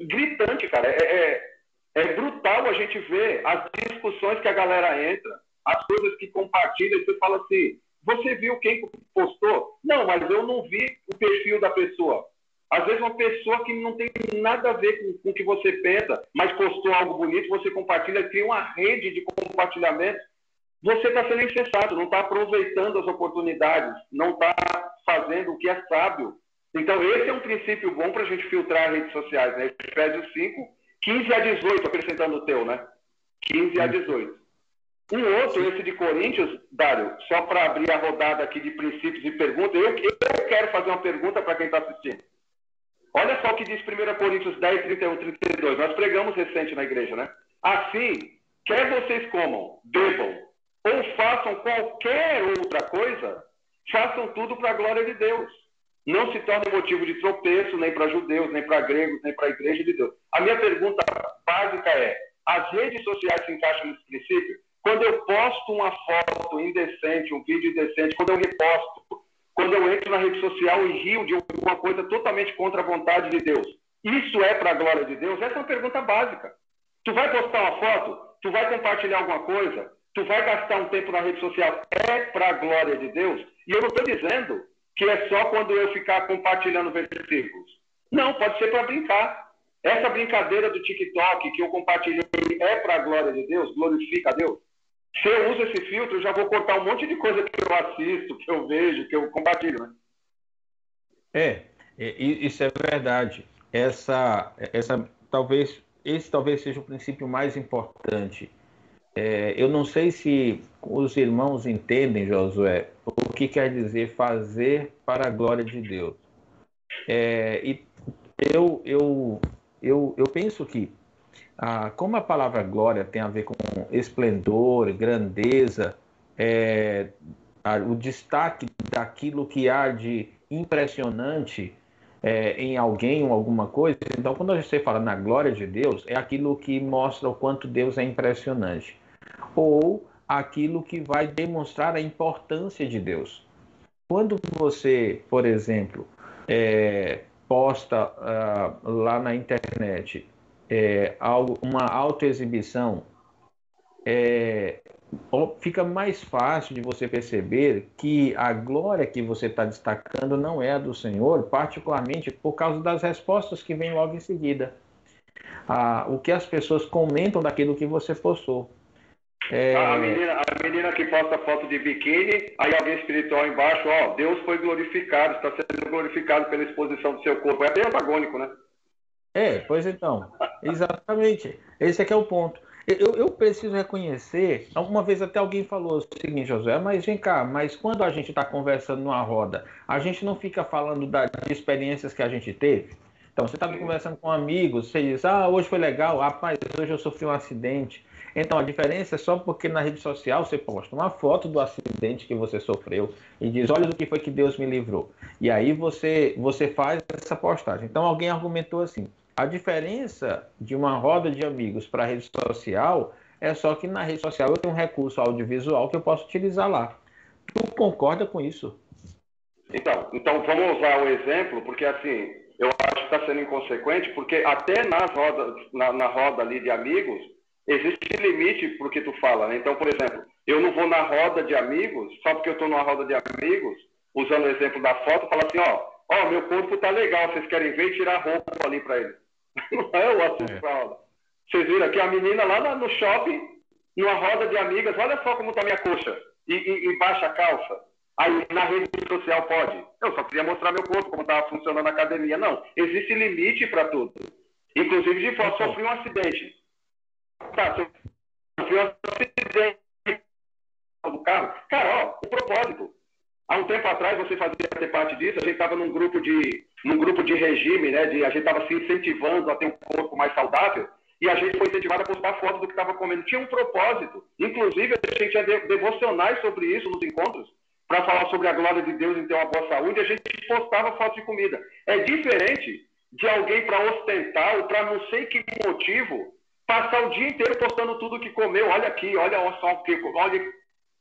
gritante, cara. É, é, é, brutal a gente ver as discussões que a galera entra, as coisas que compartilha, você fala assim, você viu quem postou? Não, mas eu não vi o perfil da pessoa. Às vezes uma pessoa que não tem nada a ver com, com o que você pensa, mas postou algo bonito, você compartilha, cria uma rede de compartilhamento. Você está sendo insensato, não está aproveitando as oportunidades, não está fazendo o que é sábio. Então, esse é um princípio bom para a gente filtrar redes sociais, né? Efésios 5, 15 a 18, acrescentando o teu, né? 15 a 18. Um outro, esse de Coríntios, Dário, só para abrir a rodada aqui de princípios e perguntas, eu, eu quero fazer uma pergunta para quem está assistindo. Olha só o que diz 1 Coríntios 10, 31, 32. Nós pregamos recente na igreja, né? Assim, quer vocês comam, bebam ou façam qualquer outra coisa, façam tudo para a glória de Deus. Não se torne motivo de tropeço nem para judeus, nem para gregos, nem para a igreja de Deus. A minha pergunta básica é: as redes sociais se encaixam nesse princípio? Quando eu posto uma foto indecente, um vídeo indecente, quando eu reposto, quando eu entro na rede social e rio de alguma coisa totalmente contra a vontade de Deus, isso é para a glória de Deus? Essa é uma pergunta básica. Tu vai postar uma foto? Tu vai compartilhar alguma coisa? Tu vai gastar um tempo na rede social? É para a glória de Deus? E eu não estou dizendo que é só quando eu ficar compartilhando versículos. Não, pode ser para brincar. Essa brincadeira do TikTok que eu compartilhei é para a glória de Deus? Glorifica a Deus? Se eu uso esse filtro, eu já vou cortar um monte de coisa que eu assisto, que eu vejo, que eu compartilho, né? É, isso é verdade. Essa, essa, talvez, esse talvez seja o princípio mais importante. É, eu não sei se os irmãos entendem, Josué, o que quer dizer fazer para a glória de Deus. É, e eu, eu, eu, eu penso que ah, como a palavra glória tem a ver com esplendor, grandeza, é, o destaque daquilo que há de impressionante é, em alguém ou alguma coisa. Então, quando gente fala na glória de Deus, é aquilo que mostra o quanto Deus é impressionante. Ou aquilo que vai demonstrar a importância de Deus. Quando você, por exemplo, é, posta uh, lá na internet é, uma autoexibição, é, fica mais fácil de você perceber que a glória que você está destacando não é a do Senhor, particularmente por causa das respostas que vêm logo em seguida. Ah, o que as pessoas comentam daquilo que você postou. É... A, menina, a menina que posta foto de biquíni, aí alguém espiritual embaixo, ó, Deus foi glorificado, está sendo glorificado pela exposição do seu corpo. É bem antagônico, né? É, pois então, exatamente. Esse é que é o ponto. Eu, eu, preciso reconhecer, alguma vez até alguém falou o seguinte, José, mas vem cá, mas quando a gente está conversando numa roda, a gente não fica falando da, de experiências que a gente teve? Então, você está conversando com amigos, você diz, ah, hoje foi legal, rapaz, hoje eu sofri um acidente. Então, a diferença é só porque na rede social você posta uma foto do acidente que você sofreu e diz, olha do que foi que Deus me livrou. E aí você, você faz essa postagem. Então, alguém argumentou assim, a diferença de uma roda de amigos para a rede social é só que na rede social eu tenho um recurso audiovisual que eu posso utilizar lá. Tu concorda com isso? Então, então vamos usar o exemplo, porque assim, eu acho que está sendo inconsequente, porque até nas rodas, na, na roda ali de amigos, existe limite para o que tu fala. Né? Então, por exemplo, eu não vou na roda de amigos, só porque eu estou numa roda de amigos, usando o exemplo da foto, falar assim, ó, ó, meu corpo tá legal, vocês querem ver e tirar a roupa ali para ele. Não é o assunto é. para Vocês viram aqui a menina lá no shopping, numa roda de amigas, olha só como está minha coxa, e, e, e, baixa a calça. Aí na rede social pode. Eu só queria mostrar meu corpo, como estava funcionando a academia. Não, existe limite para tudo. Inclusive de foto, sofri um acidente. Tá, um acidente do carro. Cara, ó, o propósito. Há um tempo atrás, você fazia parte disso, a gente estava num grupo de num grupo de regime, né? De, a gente estava se incentivando a ter um corpo mais saudável e a gente foi incentivado a postar fotos do que estava comendo. Tinha um propósito. Inclusive, a gente tinha devocionais sobre isso nos encontros, para falar sobre a glória de Deus em ter uma boa saúde, a gente postava fotos de comida. É diferente de alguém para ostentar ou para não sei que motivo passar o dia inteiro postando tudo que comeu. Olha aqui, olha só que olha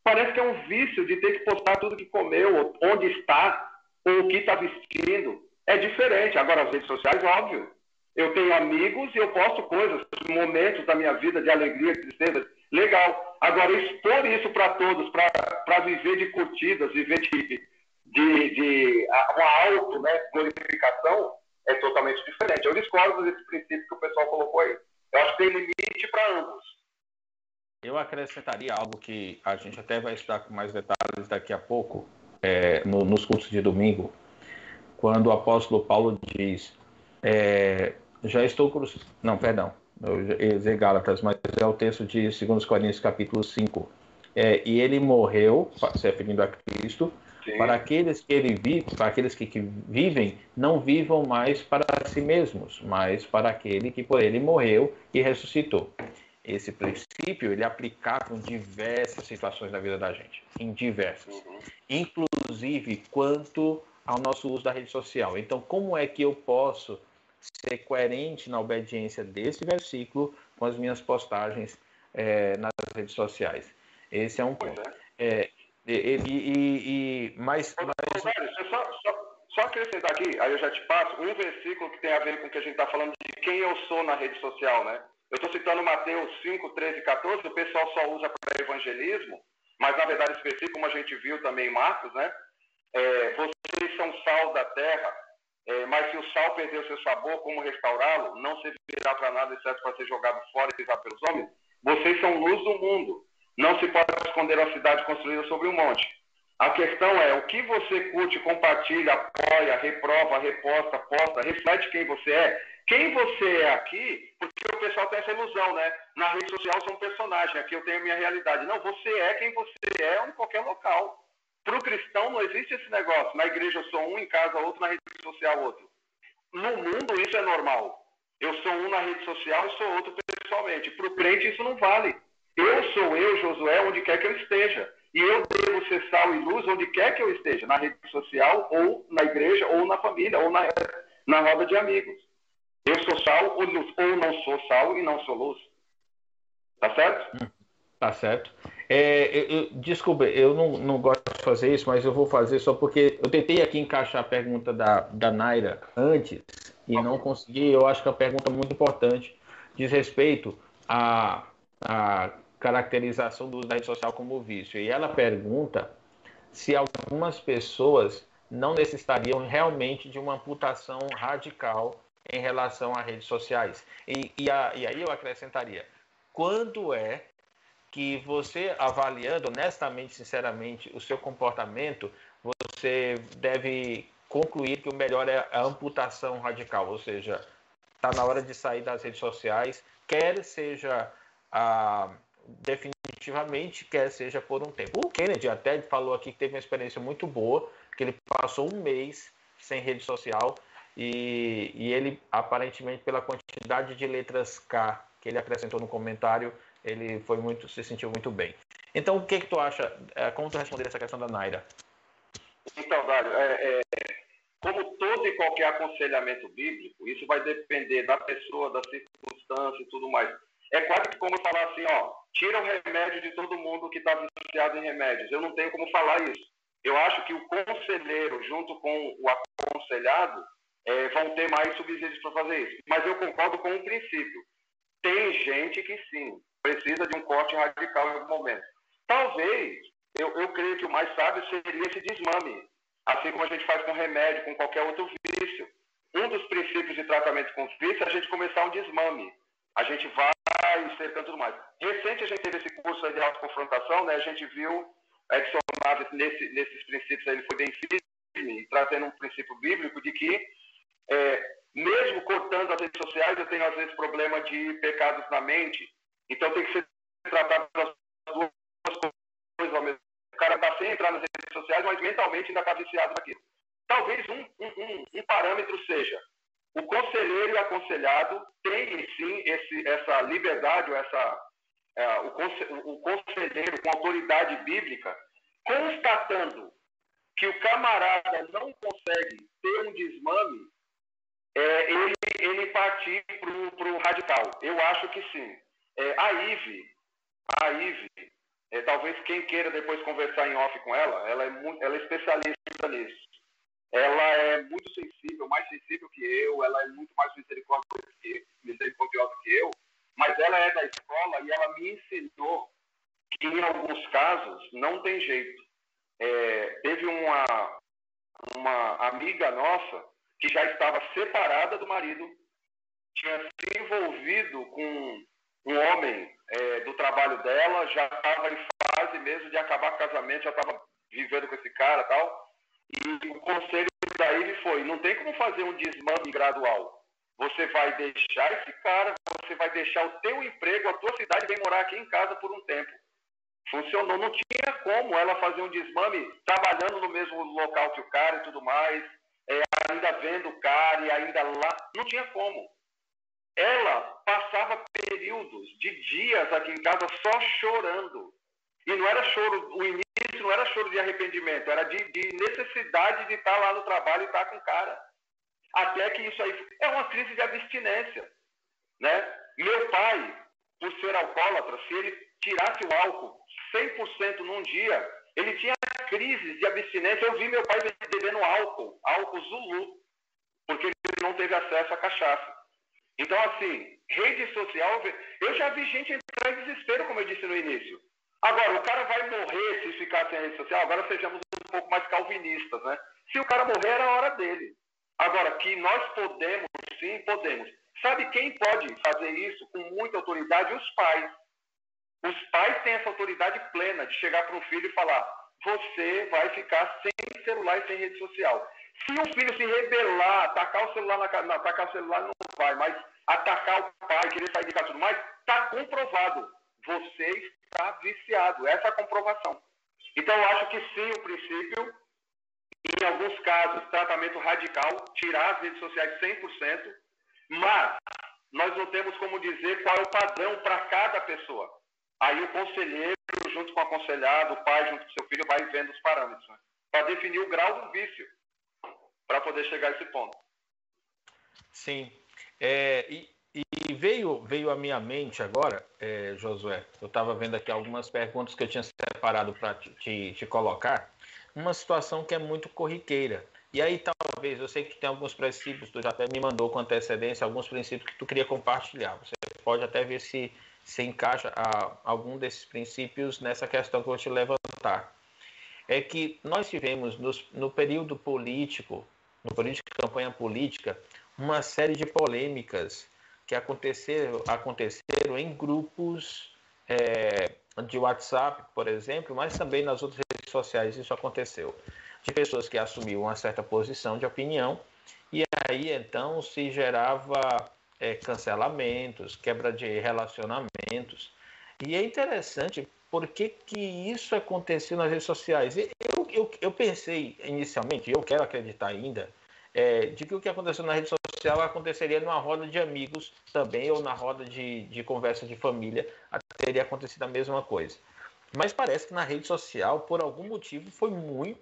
parece que é um vício de ter que postar tudo que comeu, onde está, ou o que está vestindo é diferente. Agora, as redes sociais, óbvio. Eu tenho amigos e eu posto coisas, momentos da minha vida de alegria, tristeza. Legal. Agora, expor isso para todos, para viver de curtidas, viver de, de, de uma auto né, é totalmente diferente. Eu discordo desse princípio que o pessoal colocou aí. Eu acho que tem limite para ambos. Eu acrescentaria algo que a gente até vai estudar com mais detalhes daqui a pouco, é, no, nos cursos de domingo, quando o apóstolo Paulo diz: é, Já estou cruz... Não, perdão, eu ia dizer Gálatas, mas é o texto de 2 Coríntios, capítulo 5. É, e ele morreu, se referindo a Cristo, Sim. para aqueles que ele vive, para aqueles que, que, vivem, não vivam mais para si mesmos, mas para aquele que por ele morreu e ressuscitou. Esse princípio ele é aplicável em diversas situações da vida da gente, em diversas, uhum. inclusive quanto ao nosso uso da rede social. Então, como é que eu posso ser coerente na obediência desse versículo com as minhas postagens é, nas redes sociais? Esse é um ponto. É. E, e, e, mas, mas... Só, só, só acrescentar aqui, aí eu já te passo, um versículo que tem a ver com o que a gente está falando de quem eu sou na rede social, né? Eu estou citando Mateus 5, 13 e 14, o pessoal só usa para evangelismo, mas na verdade esse versículo, como a gente viu também em Marcos, né? É, vocês são sal da terra, é, mas se o sal perder o seu sabor, como restaurá-lo? Não servirá para nada, exceto para ser jogado fora e pisado pelos homens. Vocês são luz do mundo. Não se pode esconder a cidade construída sobre um monte. A questão é, o que você curte, compartilha, apoia, reprova, reposta, posta, reflete quem você é. Quem você é aqui, porque o pessoal tem essa ilusão, né? Na rede social sou um personagem, aqui eu tenho a minha realidade. Não, você é quem você é em qualquer local. Para o cristão não existe esse negócio. Na igreja eu sou um, em casa outro, na rede social outro. No mundo isso é normal. Eu sou um na rede social e sou outro pessoalmente. Para o crente isso não vale. Eu sou eu, Josué, onde quer que eu esteja. E eu devo ser sal e luz onde quer que eu esteja, na rede social, ou na igreja, ou na família, ou na, na roda de amigos. Eu sou sal ou, luz, ou não sou sal e não sou luz. Tá certo? Hum, tá certo. É, eu, desculpa, eu não, não gosto de fazer isso, mas eu vou fazer só porque eu tentei aqui encaixar a pergunta da, da Naira antes e não consegui. Eu acho que é uma pergunta muito importante diz respeito à, à caracterização do uso da rede social como vício. E ela pergunta se algumas pessoas não necessitariam realmente de uma amputação radical em relação às redes sociais. E, e, a, e aí eu acrescentaria: quando é que você, avaliando honestamente, sinceramente, o seu comportamento, você deve concluir que o melhor é a amputação radical, ou seja, está na hora de sair das redes sociais, quer seja ah, definitivamente, quer seja por um tempo. O Kennedy até falou aqui que teve uma experiência muito boa, que ele passou um mês sem rede social e, e ele, aparentemente, pela quantidade de letras K que ele acrescentou no comentário, ele foi muito, se sentiu muito bem. Então, o que, que tu acha? É, como tu responder essa questão da Naira? Então, Dário, é, é, como todo e qualquer aconselhamento bíblico, isso vai depender da pessoa, da circunstância e tudo mais. É quase que como falar assim, ó, tira o remédio de todo mundo que está viciado em remédios. Eu não tenho como falar isso. Eu acho que o conselheiro, junto com o aconselhado, é, vão ter mais subsídios para fazer isso. Mas eu concordo com um princípio. Tem gente que sim, precisa de um corte radical em algum momento. Talvez, eu, eu creio que o mais sábio seria esse desmame, assim como a gente faz com remédio, com qualquer outro vício. Um dos princípios de tratamento com vício é a gente começar um desmame. A gente vai cercando tudo mais. Recente a gente teve esse curso de autoconfrontação, né? A gente viu Edson Naves nesse, nesses princípios, ele foi bem firme, trazendo um princípio bíblico de que é, mesmo cortando as redes sociais, eu tenho às vezes problema de pecados na mente, então tem que ser tratado das duas coisas ao mesmo O cara está sem entrar nas redes sociais, mas mentalmente ainda está viciado naquilo. Talvez um, um, um, parâmetro seja o conselheiro e aconselhado têm sim esse, essa liberdade, ou essa, é, o, o conselheiro com autoridade bíblica, constatando que o camarada não consegue ter um desmame, é, ele, ele partir para o radical. Eu acho que sim. É, a Ive, a Ive, é, talvez quem queira depois conversar em off com ela, ela é, muito, ela é especialista nisso. Ela é muito sensível, mais sensível que eu, ela é muito mais misericordiosa que, misericordiosa que eu, mas ela é da escola e ela me ensinou que em alguns casos não tem jeito. É, teve uma, uma amiga nossa que já estava separada do marido, tinha se envolvido com um homem é, do trabalho dela, já estava em fase mesmo de acabar o casamento, já estava vivendo com esse cara tal. E o conselho da ele foi: não tem como fazer um desmame gradual. Você vai deixar esse cara, você vai deixar o teu emprego, a tua cidade, vem morar aqui em casa por um tempo. Funcionou, não tinha como ela fazer um desmame trabalhando no mesmo local que o cara e tudo mais, é, ainda vendo o cara e ainda lá, não tinha como. Ela passava períodos de dias aqui em casa só chorando. E não era choro, o início não era choro de arrependimento, era de, de necessidade de estar lá no trabalho e estar com o cara. Até que isso aí é uma crise de abstinência. Né? Meu pai, por ser alcoólatra, se ele tirasse o álcool 100% num dia, ele tinha crises de abstinência. Eu vi meu pai bebendo álcool, álcool Zulu, porque ele não teve acesso à cachaça. Então, assim, rede social, eu já vi gente entrar em desespero, como eu disse no início. Agora, o cara vai morrer se ficar sem rede social. Agora sejamos um pouco mais calvinistas, né? Se o cara morrer, era a hora dele. Agora, que nós podemos, sim, podemos. Sabe quem pode fazer isso com muita autoridade? Os pais. Os pais têm essa autoridade plena de chegar para um filho e falar: você vai ficar sem celular e sem rede social. Se o filho se rebelar, atacar o celular na não, atacar o celular não vai, mas atacar o pai, querer sair de casa e tudo mais, está comprovado. Você está viciado. Essa é a comprovação. Então, eu acho que sim, o princípio, em alguns casos, tratamento radical, tirar as redes sociais 100%, mas nós não temos como dizer qual é o padrão para cada pessoa. Aí o conselheiro, junto com o aconselhado, o pai, junto com o seu filho, vai vendo os parâmetros, né? para definir o grau do vício, para poder chegar a esse ponto. Sim. É, e, e veio, veio à minha mente agora, é, Josué, eu estava vendo aqui algumas perguntas que eu tinha separado para te, te, te, colocar, uma situação que é muito corriqueira. E aí talvez, eu sei que tu tem alguns princípios, tu já até me mandou com antecedência alguns princípios que tu queria compartilhar. Você pode até ver se se encaixa a, algum desses princípios nessa questão que eu vou te levantar. É que nós tivemos nos, no período político, no período de campanha política, uma série de polêmicas que aconteceram, aconteceram em grupos é, de WhatsApp, por exemplo, mas também nas outras redes sociais isso aconteceu. De pessoas que assumiam uma certa posição de opinião e aí então se gerava é, cancelamentos, quebra de relacionamentos. E é interessante porque que isso aconteceu nas redes sociais. Eu, eu, eu pensei inicialmente, eu quero acreditar ainda, é, de que o que aconteceu na rede social aconteceria numa roda de amigos também, ou na roda de, de conversa de família, teria acontecido a mesma coisa. Mas parece que na rede social, por algum motivo, foi muito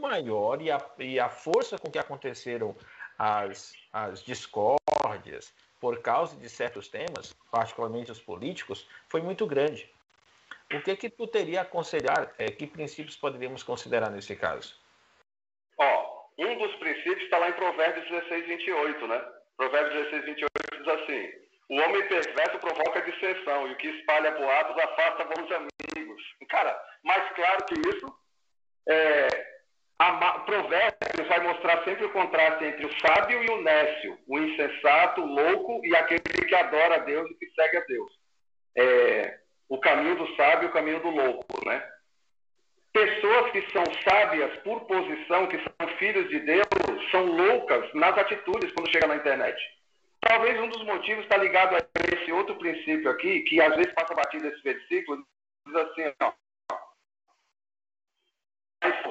maior e a, e a força com que aconteceram as, as discórdias por causa de certos temas, particularmente os políticos, foi muito grande. O que que tu teria a aconselhar? É, que princípios poderíamos considerar nesse caso? Um dos princípios está lá em Provérbios 16, 28, né? Provérbios 16, 28 diz assim: O homem perverso provoca dissensão e o que espalha boatos afasta bons amigos. Cara, mais claro que isso, é, a, Provérbios vai mostrar sempre o contraste entre o sábio e o nécio, o insensato, o louco e aquele que adora a Deus e que segue a Deus. É, o caminho do sábio e o caminho do louco, né? Pessoas que são sábias por posição, que são filhos de Deus, são loucas nas atitudes quando chega na internet. Talvez um dos motivos está ligado a esse outro princípio aqui, que às vezes passa batido esse versículo, diz assim, ó,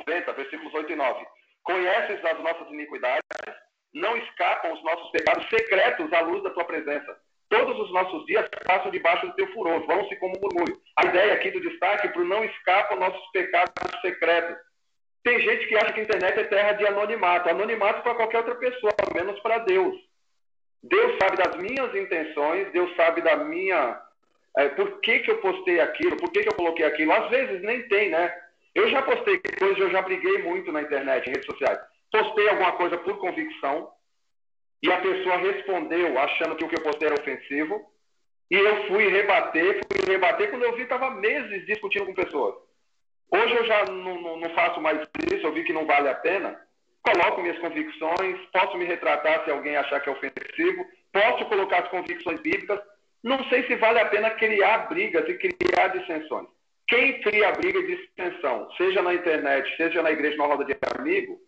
90, versículos 8 e 9. Conheces as nossas iniquidades, não escapam os nossos pecados secretos à luz da tua presença. Todos os nossos dias passam debaixo do teu furor, vão-se como murmúrio. A ideia aqui do destaque é para não escapam nossos pecados secretos. Tem gente que acha que a internet é terra de anonimato. Anonimato para qualquer outra pessoa, menos para Deus. Deus sabe das minhas intenções, Deus sabe da minha. É, por que, que eu postei aquilo, por que, que eu coloquei aquilo. Às vezes nem tem, né? Eu já postei coisas, eu já briguei muito na internet, em redes sociais. postei alguma coisa por convicção e a pessoa respondeu achando que o que eu postei era ofensivo e eu fui rebater, fui rebater quando eu vi estava meses discutindo com pessoas. Hoje eu já não, não, não faço mais isso, eu vi que não vale a pena. Coloco minhas convicções, posso me retratar se alguém achar que é ofensivo, posso colocar as convicções bíblicas. Não sei se vale a pena criar brigas e criar dissensões. Quem cria briga e dissensão, seja na internet, seja na igreja, na roda de amigo,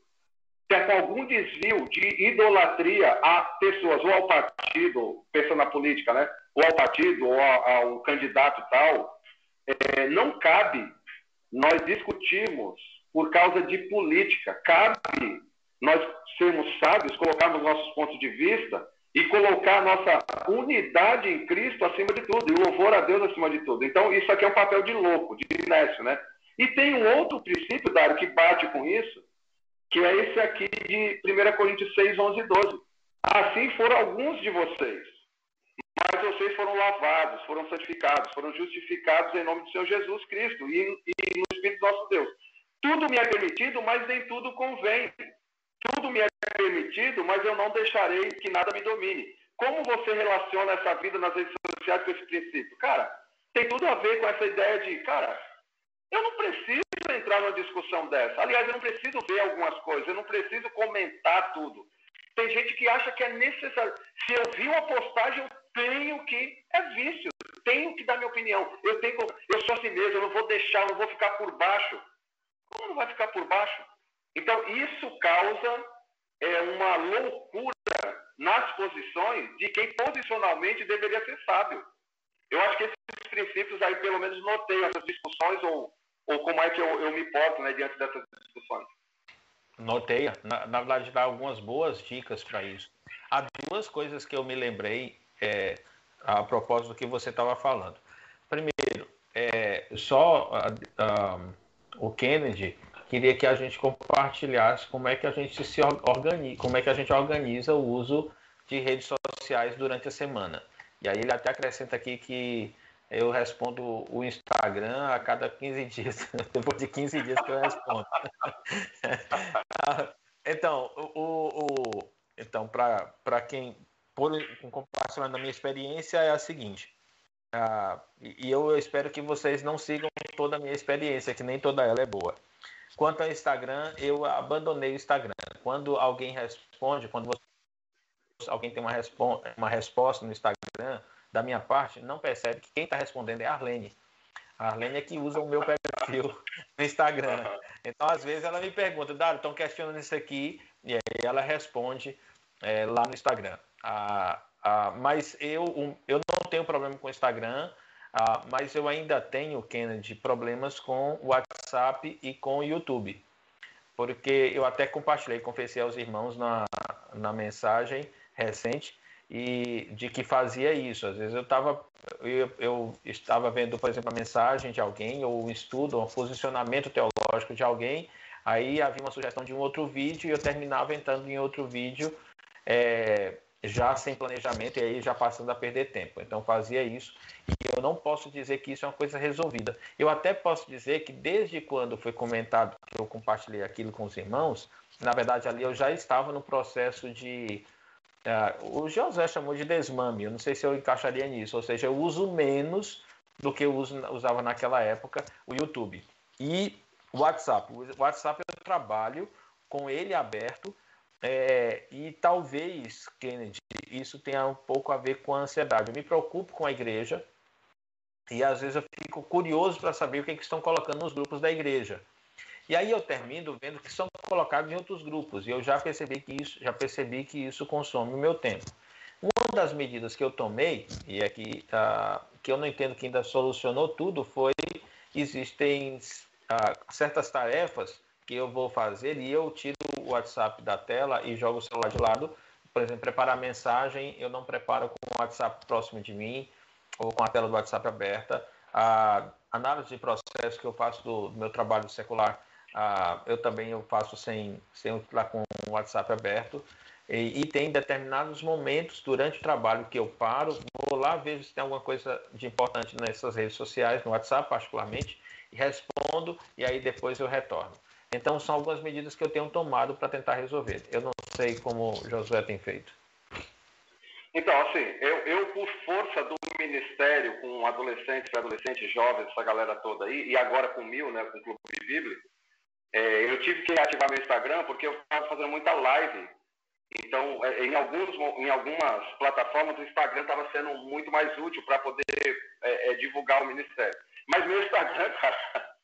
é com algum desvio de idolatria a pessoas, ou ao partido, pensando na política, né? ou ao partido, ou ao, candidato tal, é, não cabe nós discutirmos por causa de política. Cabe nós sermos sábios, colocarmos nossos pontos de vista e colocar nossa unidade em Cristo acima de tudo, e louvor a Deus acima de tudo. Então, isso aqui é um papel de louco, de Inécio, né? E tem um outro princípio, Dário, que bate com isso, que é esse aqui de 1 Coríntios 6, 11 e 12. Assim foram alguns de vocês, mas vocês foram lavados, foram santificados, foram justificados em nome do Senhor Jesus Cristo e, e no Espírito nosso Deus. Tudo me é permitido, mas nem tudo convém. Tudo me é permitido, mas eu não deixarei que nada me domine. Como você relaciona essa vida nas redes sociais com esse princípio? Cara, tem tudo a ver com essa ideia de, cara, eu não preciso entrar numa discussão dessa. Aliás, eu não preciso ver algumas coisas, eu não preciso comentar tudo. Tem gente que acha que é necessário. Se eu vi uma postagem, eu tenho que. É vício. Tenho que dar minha opinião. Eu tenho eu sou assim mesmo, eu não vou deixar, eu não vou ficar por baixo. Como não vai ficar por baixo? Então, isso causa é, uma loucura nas posições de quem posicionalmente deveria ser sábio. Eu acho que esses princípios aí, pelo menos, noteiam essas discussões ou, ou como é que eu, eu me porto né, diante dessas discussões. Noteia. Na, na verdade, dá algumas boas dicas para isso. Há duas coisas que eu me lembrei é, a propósito do que você estava falando. Primeiro, é, só o Kennedy queria que a gente compartilhasse como é que a gente se organiza, como é que a gente organiza o uso de redes sociais durante a semana. E aí ele até acrescenta aqui que eu respondo o Instagram a cada 15 dias, depois de 15 dias que eu respondo. então, o, o então para quem por compartilhando a minha experiência é a seguinte. Uh, e eu espero que vocês não sigam toda a minha experiência, que nem toda ela é boa. Quanto ao Instagram, eu abandonei o Instagram. Quando alguém responde, quando você, alguém tem uma, respo uma resposta no Instagram, da minha parte, não percebe que quem está respondendo é a Arlene. A Arlene é que usa o meu perfil no Instagram. Então, às vezes, ela me pergunta, Dário, estão questionando isso aqui, e aí ela responde é, lá no Instagram. Ah, ah, mas eu, um, eu não tenho problema com o Instagram, ah, mas eu ainda tenho, Kennedy, problemas com o WhatsApp e com o YouTube. Porque eu até compartilhei, confessei aos irmãos na, na mensagem recente e de que fazia isso. Às vezes eu estava eu, eu, estava vendo, por exemplo, a mensagem de alguém ou um estudo, um posicionamento teológico de alguém, aí havia uma sugestão de um outro vídeo e eu terminava entrando em outro vídeo é, já sem planejamento e aí já passando a perder tempo. Então fazia isso e eu não posso dizer que isso é uma coisa resolvida. Eu até posso dizer que desde quando foi comentado que eu compartilhei aquilo com os irmãos, na verdade ali eu já estava no processo de uh, o José chamou de desmame. Eu não sei se eu encaixaria nisso, ou seja, eu uso menos do que eu uso, usava naquela época o YouTube e o WhatsApp. O WhatsApp eu trabalho com ele aberto é, e talvez, Kennedy, isso tenha um pouco a ver com a ansiedade. Eu me preocupo com a igreja e às vezes eu fico curioso para saber o que, é que estão colocando nos grupos da igreja. E aí eu termino vendo que são colocados em outros grupos e eu já percebi que isso, já percebi que isso consome o meu tempo. Uma das medidas que eu tomei e é uh, que eu não entendo que ainda solucionou tudo foi existem uh, certas tarefas que eu vou fazer e eu tiro o WhatsApp da tela e jogo o celular de lado. Por exemplo, preparar mensagem, eu não preparo com o WhatsApp próximo de mim ou com a tela do WhatsApp aberta. A análise de processo que eu faço do, do meu trabalho secular, eu também eu faço sem, sem estar com o WhatsApp aberto. E, e, tem determinados momentos durante o trabalho que eu paro, vou lá, vejo se tem alguma coisa de importante nessas redes sociais, no WhatsApp particularmente, e respondo, e aí depois eu retorno. Então, são algumas medidas que eu tenho tomado para tentar resolver. Eu não sei como o Josué tem feito. Então, assim, eu, eu por força do Ministério, com adolescentes, adolescentes, jovens, essa galera toda aí, e agora com mil, né, com o Clube Bíblico, é, eu tive que reativar meu Instagram porque eu estava fazendo muita live. Então, é, em, alguns, em algumas plataformas, o Instagram estava sendo muito mais útil para poder é, é, divulgar o Ministério. Mas meu Instagram, cara,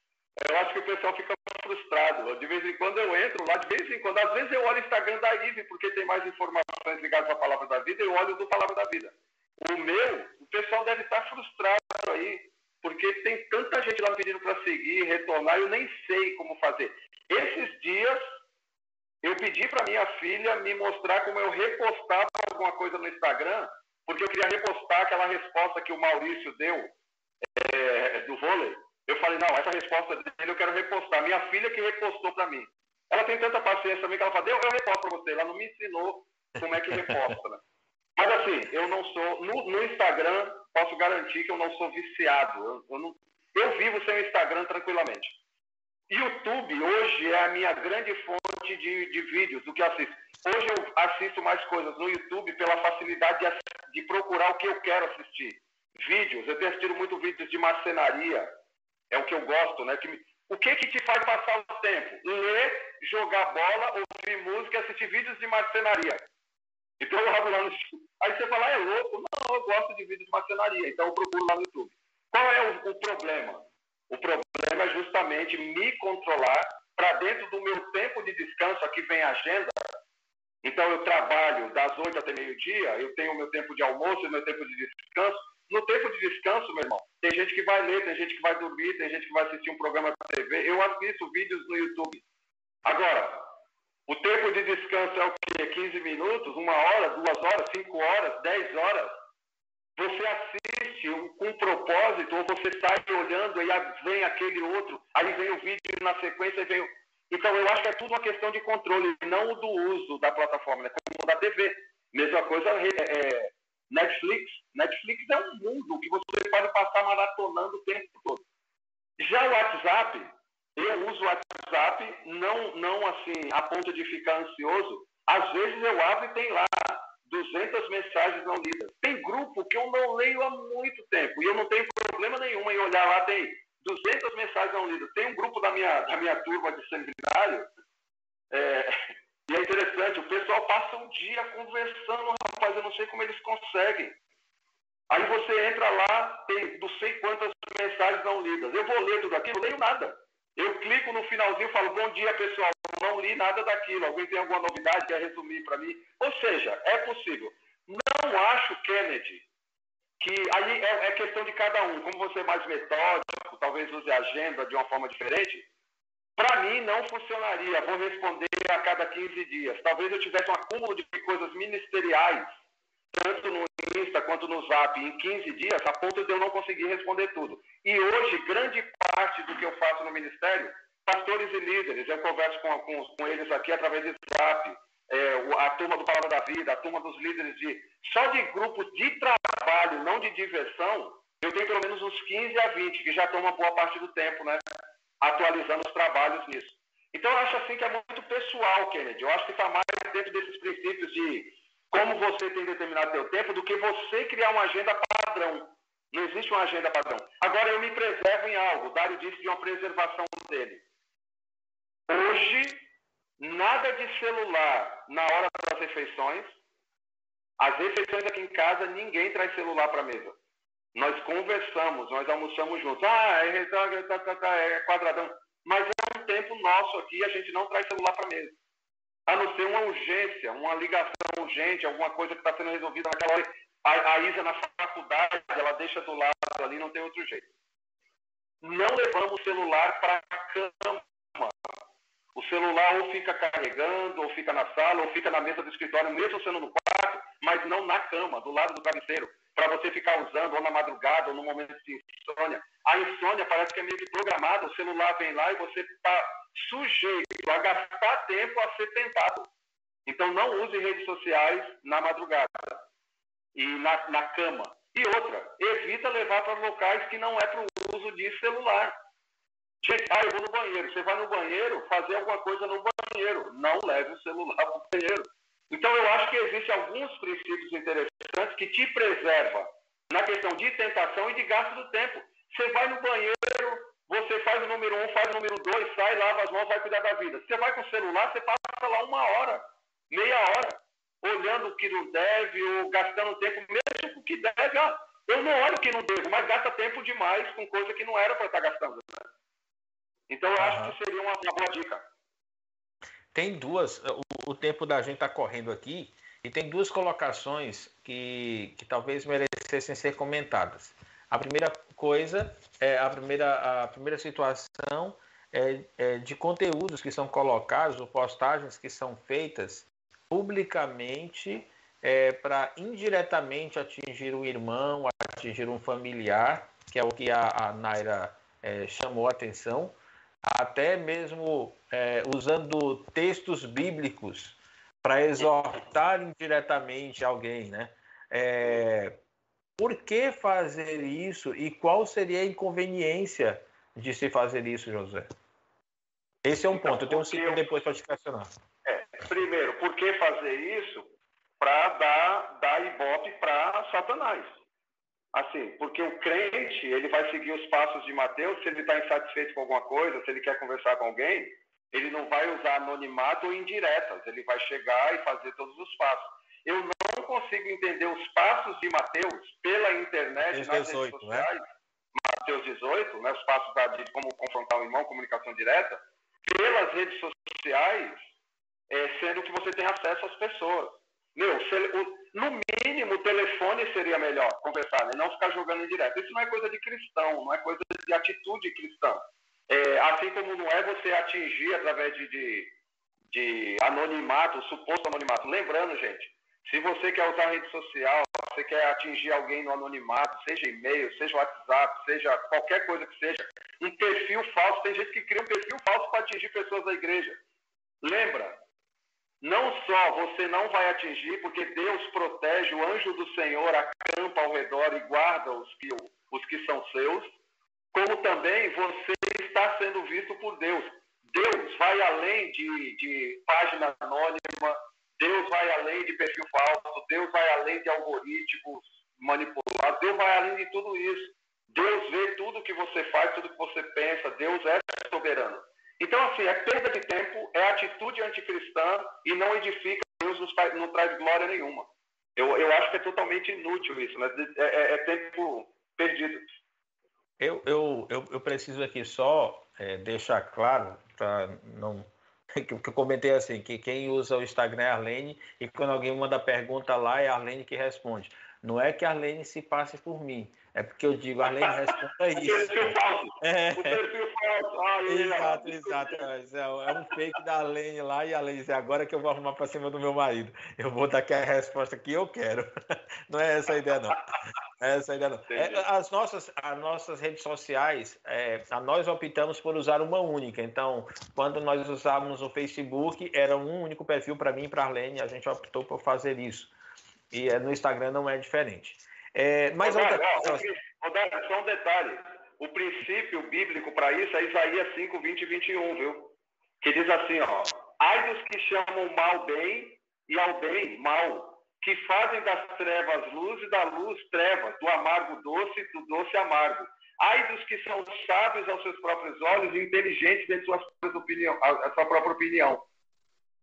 eu acho que o pessoal fica frustrado. De vez em quando eu entro lá, de vez em quando. Às vezes eu olho o Instagram da Ive, porque tem mais informações ligadas à Palavra da Vida, eu olho do Palavra da Vida. O meu, o pessoal deve estar frustrado aí, porque tem tanta gente lá pedindo para seguir, retornar, eu nem sei como fazer. Esses dias, eu pedi para minha filha me mostrar como eu repostava alguma coisa no Instagram, porque eu queria repostar aquela resposta que o Maurício deu é, do vôlei. Eu falei, não, essa resposta dele eu quero repostar. Minha filha que repostou para mim. Ela tem tanta paciência também que ela fala, eu, reposto para você. Ela não me ensinou como é que reposta, né? Mas assim, eu não sou. No, no, Instagram, posso garantir que eu não sou viciado. Eu, eu, não, eu vivo sem o Instagram tranquilamente. YouTube hoje é a minha grande fonte de, de vídeos do que eu assisto. Hoje eu assisto mais coisas no YouTube pela facilidade de, de procurar o que eu quero assistir. Vídeos, eu tenho assistido muito vídeos de marcenaria, é o que eu gosto, né? Que, o que que te faz passar o tempo? Ler, jogar bola, ouvir música, assistir vídeos de marcenaria. Então eu abro lá no Aí você fala, ah, é louco? Não, eu gosto de vídeos de marcenaria, então eu procuro lá no YouTube. Qual é o, o problema? O problema é justamente me controlar para dentro do meu tempo de descanso, aqui vem a agenda. Então eu trabalho das 8 até meio-dia, eu tenho o meu tempo de almoço e meu tempo de descanso. No tempo de descanso, meu irmão, tem gente que vai ler, tem gente que vai dormir, tem gente que vai assistir um programa de TV. Eu assisto vídeos no YouTube. Agora, o tempo de descanso é o quê? 15 minutos, uma hora, duas horas, cinco horas, dez horas. Você assiste com propósito ou você sai olhando e vem aquele outro, aí vem o vídeo na sequência, vem o... Então, eu acho que é tudo uma questão de controle, não do uso da plataforma, né? como da TV. Mesma coisa é, é Netflix. Netflix é um mundo que você pode passar maratonando o tempo todo. Já o WhatsApp, eu uso o WhatsApp não, não assim, a ponto de ficar ansioso. Às vezes eu abro e tem lá 200 mensagens não lidas. Tem grupo que eu não leio há muito tempo e eu não tenho problema nenhum em olhar lá, tem 200 mensagens não lidas. Tem um grupo da minha, da minha turma de seminário, é, e é interessante, o pessoal passa um dia conversando, rapaz, eu não sei como eles conseguem. Aí você entra lá, tem não sei quantas mensagens não lidas. Eu vou ler tudo aquilo, não leio nada. Eu clico no finalzinho e falo, bom dia, pessoal. Não li nada daquilo. Alguém tem alguma novidade? Quer resumir para mim? Ou seja, é possível. Não acho, Kennedy, que aí é, é, questão de cada um. Como você é mais metódico, talvez use a agenda de uma forma diferente, para mim não funcionaria. Vou responder a cada 15 dias. Talvez eu tivesse um acúmulo de coisas ministeriais, tanto no Insta quanto no Zap, em 15 dias, a ponto de eu não conseguir responder tudo. E hoje, grande parte do que eu faço no ministério, pastores e líderes, eu converso com, com, com eles aqui através do Zap, é, a turma do Palavra da Vida, a turma dos líderes de. Só de grupos de trabalho, não de diversão, eu tenho pelo menos uns 15 a 20, que já tomam boa parte do tempo, né? Atualizando os trabalhos nisso. Então, eu acho assim que é muito pessoal, Kennedy. Eu acho que está mais dentro desses princípios de como você tem determinado seu tempo do que você criar uma agenda padrão. Não existe uma agenda padrão. Agora, eu me preservo em algo. Dário disse de uma preservação dele. Hoje, nada de celular na hora das refeições. As refeições aqui em casa, ninguém traz celular para a mesa. Nós conversamos, nós almoçamos juntos. Ah, é, é quadradão. Mas é um tempo nosso aqui, a gente não traz celular para a mesa. A não ser uma urgência, uma ligação urgente, alguma coisa que está sendo resolvida naquela hora. A, a Isa na faculdade, ela deixa do lado ali, não tem outro jeito. Não levamos o celular para a cama. O celular ou fica carregando, ou fica na sala, ou fica na mesa do escritório, mesmo sendo no quarto, mas não na cama, do lado do travesseiro, para você ficar usando ou na madrugada, ou no momento de insônia. A insônia parece que é meio que programada, o celular vem lá e você está sujeito a gastar tempo a ser tentado. Então, não use redes sociais na madrugada e na, na cama. E outra, evita levar para locais que não é para o uso de celular. Gente, ah, eu vou no banheiro. Você vai no banheiro fazer alguma coisa no banheiro. Não leve o celular para o banheiro. Então, eu acho que existem alguns princípios interessantes que te preservam na questão de tentação e de gasto do tempo. Você vai no banheiro, você faz o número um, faz o número dois, sai, lava as mãos, vai cuidar da vida. Você vai com o celular, você passa lá uma hora, meia hora, olhando o que não deve ou gastando tempo, mesmo com o que deve. Ah, eu não olho o que não devo, mas gasta tempo demais com coisa que não era para estar gastando. Né? Então, eu acho que seria uma, uma boa dica. Tem duas, o, o tempo da gente está correndo aqui, e tem duas colocações que, que talvez merecessem ser comentadas. A primeira coisa, é, a, primeira, a primeira situação é, é de conteúdos que são colocados, ou postagens que são feitas publicamente é, para indiretamente atingir um irmão, atingir um familiar, que é o que a, a Naira é, chamou a atenção, até mesmo é, usando textos bíblicos para exortar indiretamente alguém, né? É, por que fazer isso e qual seria a inconveniência de se fazer isso, José? Esse é um então, ponto. Eu tenho um segundo depois para te questionar. É, primeiro, por que fazer isso? Para dar, dar ibope para Satanás. Assim, porque o crente, ele vai seguir os passos de Mateus, se ele está insatisfeito com alguma coisa, se ele quer conversar com alguém, ele não vai usar anonimato ou indiretas, ele vai chegar e fazer todos os passos. Eu não consigo entender os passos de Mateus pela internet, Mateus nas 18, redes né? sociais, né? Mateus 18, né, os passos da, de como confrontar o irmão, comunicação direta, pelas redes sociais, é, sendo que você tem acesso às pessoas. Meu, no mínimo, o telefone seria melhor conversar, né? não ficar jogando em direto. Isso não é coisa de cristão, não é coisa de atitude cristã. É, assim como não é você atingir através de, de, de anonimato, suposto anonimato. Lembrando, gente, se você quer usar rede social, você quer atingir alguém no anonimato, seja e-mail, seja WhatsApp, seja qualquer coisa que seja, um perfil falso, tem gente que cria um perfil falso para atingir pessoas da igreja. Lembra, não só você não vai atingir, porque Deus protege, o anjo do Senhor acampa ao redor e guarda os que, os que são seus, como também você está sendo visto por Deus. Deus vai além de, de página anônima, Deus vai além de perfil falso, Deus vai além de algoritmos manipulados, Deus vai além de tudo isso. Deus vê tudo que você faz, tudo que você pensa, Deus é soberano. Então, assim, é perda de tempo, é atitude anticristã e não edifica, Deus não traz glória nenhuma. Eu, eu acho que é totalmente inútil isso, né? é, é, é tempo perdido. Eu, eu, eu, eu preciso aqui só é, deixar claro, para não que eu comentei assim, que quem usa o Instagram é Arlene e quando alguém manda pergunta lá é a Arlene que responde. Não é que a Arlene se passe por mim, é porque eu digo, Arlene, responda isso. o perfil falso. É. O perfil falso. Ah, exato, exato. É, é um fake da Arlene lá e a Arlene diz, agora que eu vou arrumar para cima do meu marido. Eu vou dar aqui a resposta que eu quero. Não é essa a ideia, não. É essa a ideia, não. É, as, nossas, as nossas redes sociais, é, nós optamos por usar uma única. Então, quando nós usávamos o Facebook, era um único perfil para mim e para a Arlene. A gente optou por fazer isso. E é, no Instagram não é diferente. É, mas Rodário, outra... Rodário, só um detalhe. O princípio bíblico para isso é Isaías 5, 20 e 21, viu? Que diz assim, ó. Ai dos que chamam mal bem e ao bem mal, que fazem das trevas luz e da luz trevas, do amargo doce e do doce amargo. Ai dos que são sábios aos seus próprios olhos e inteligentes em sua, opinião, a sua própria opinião.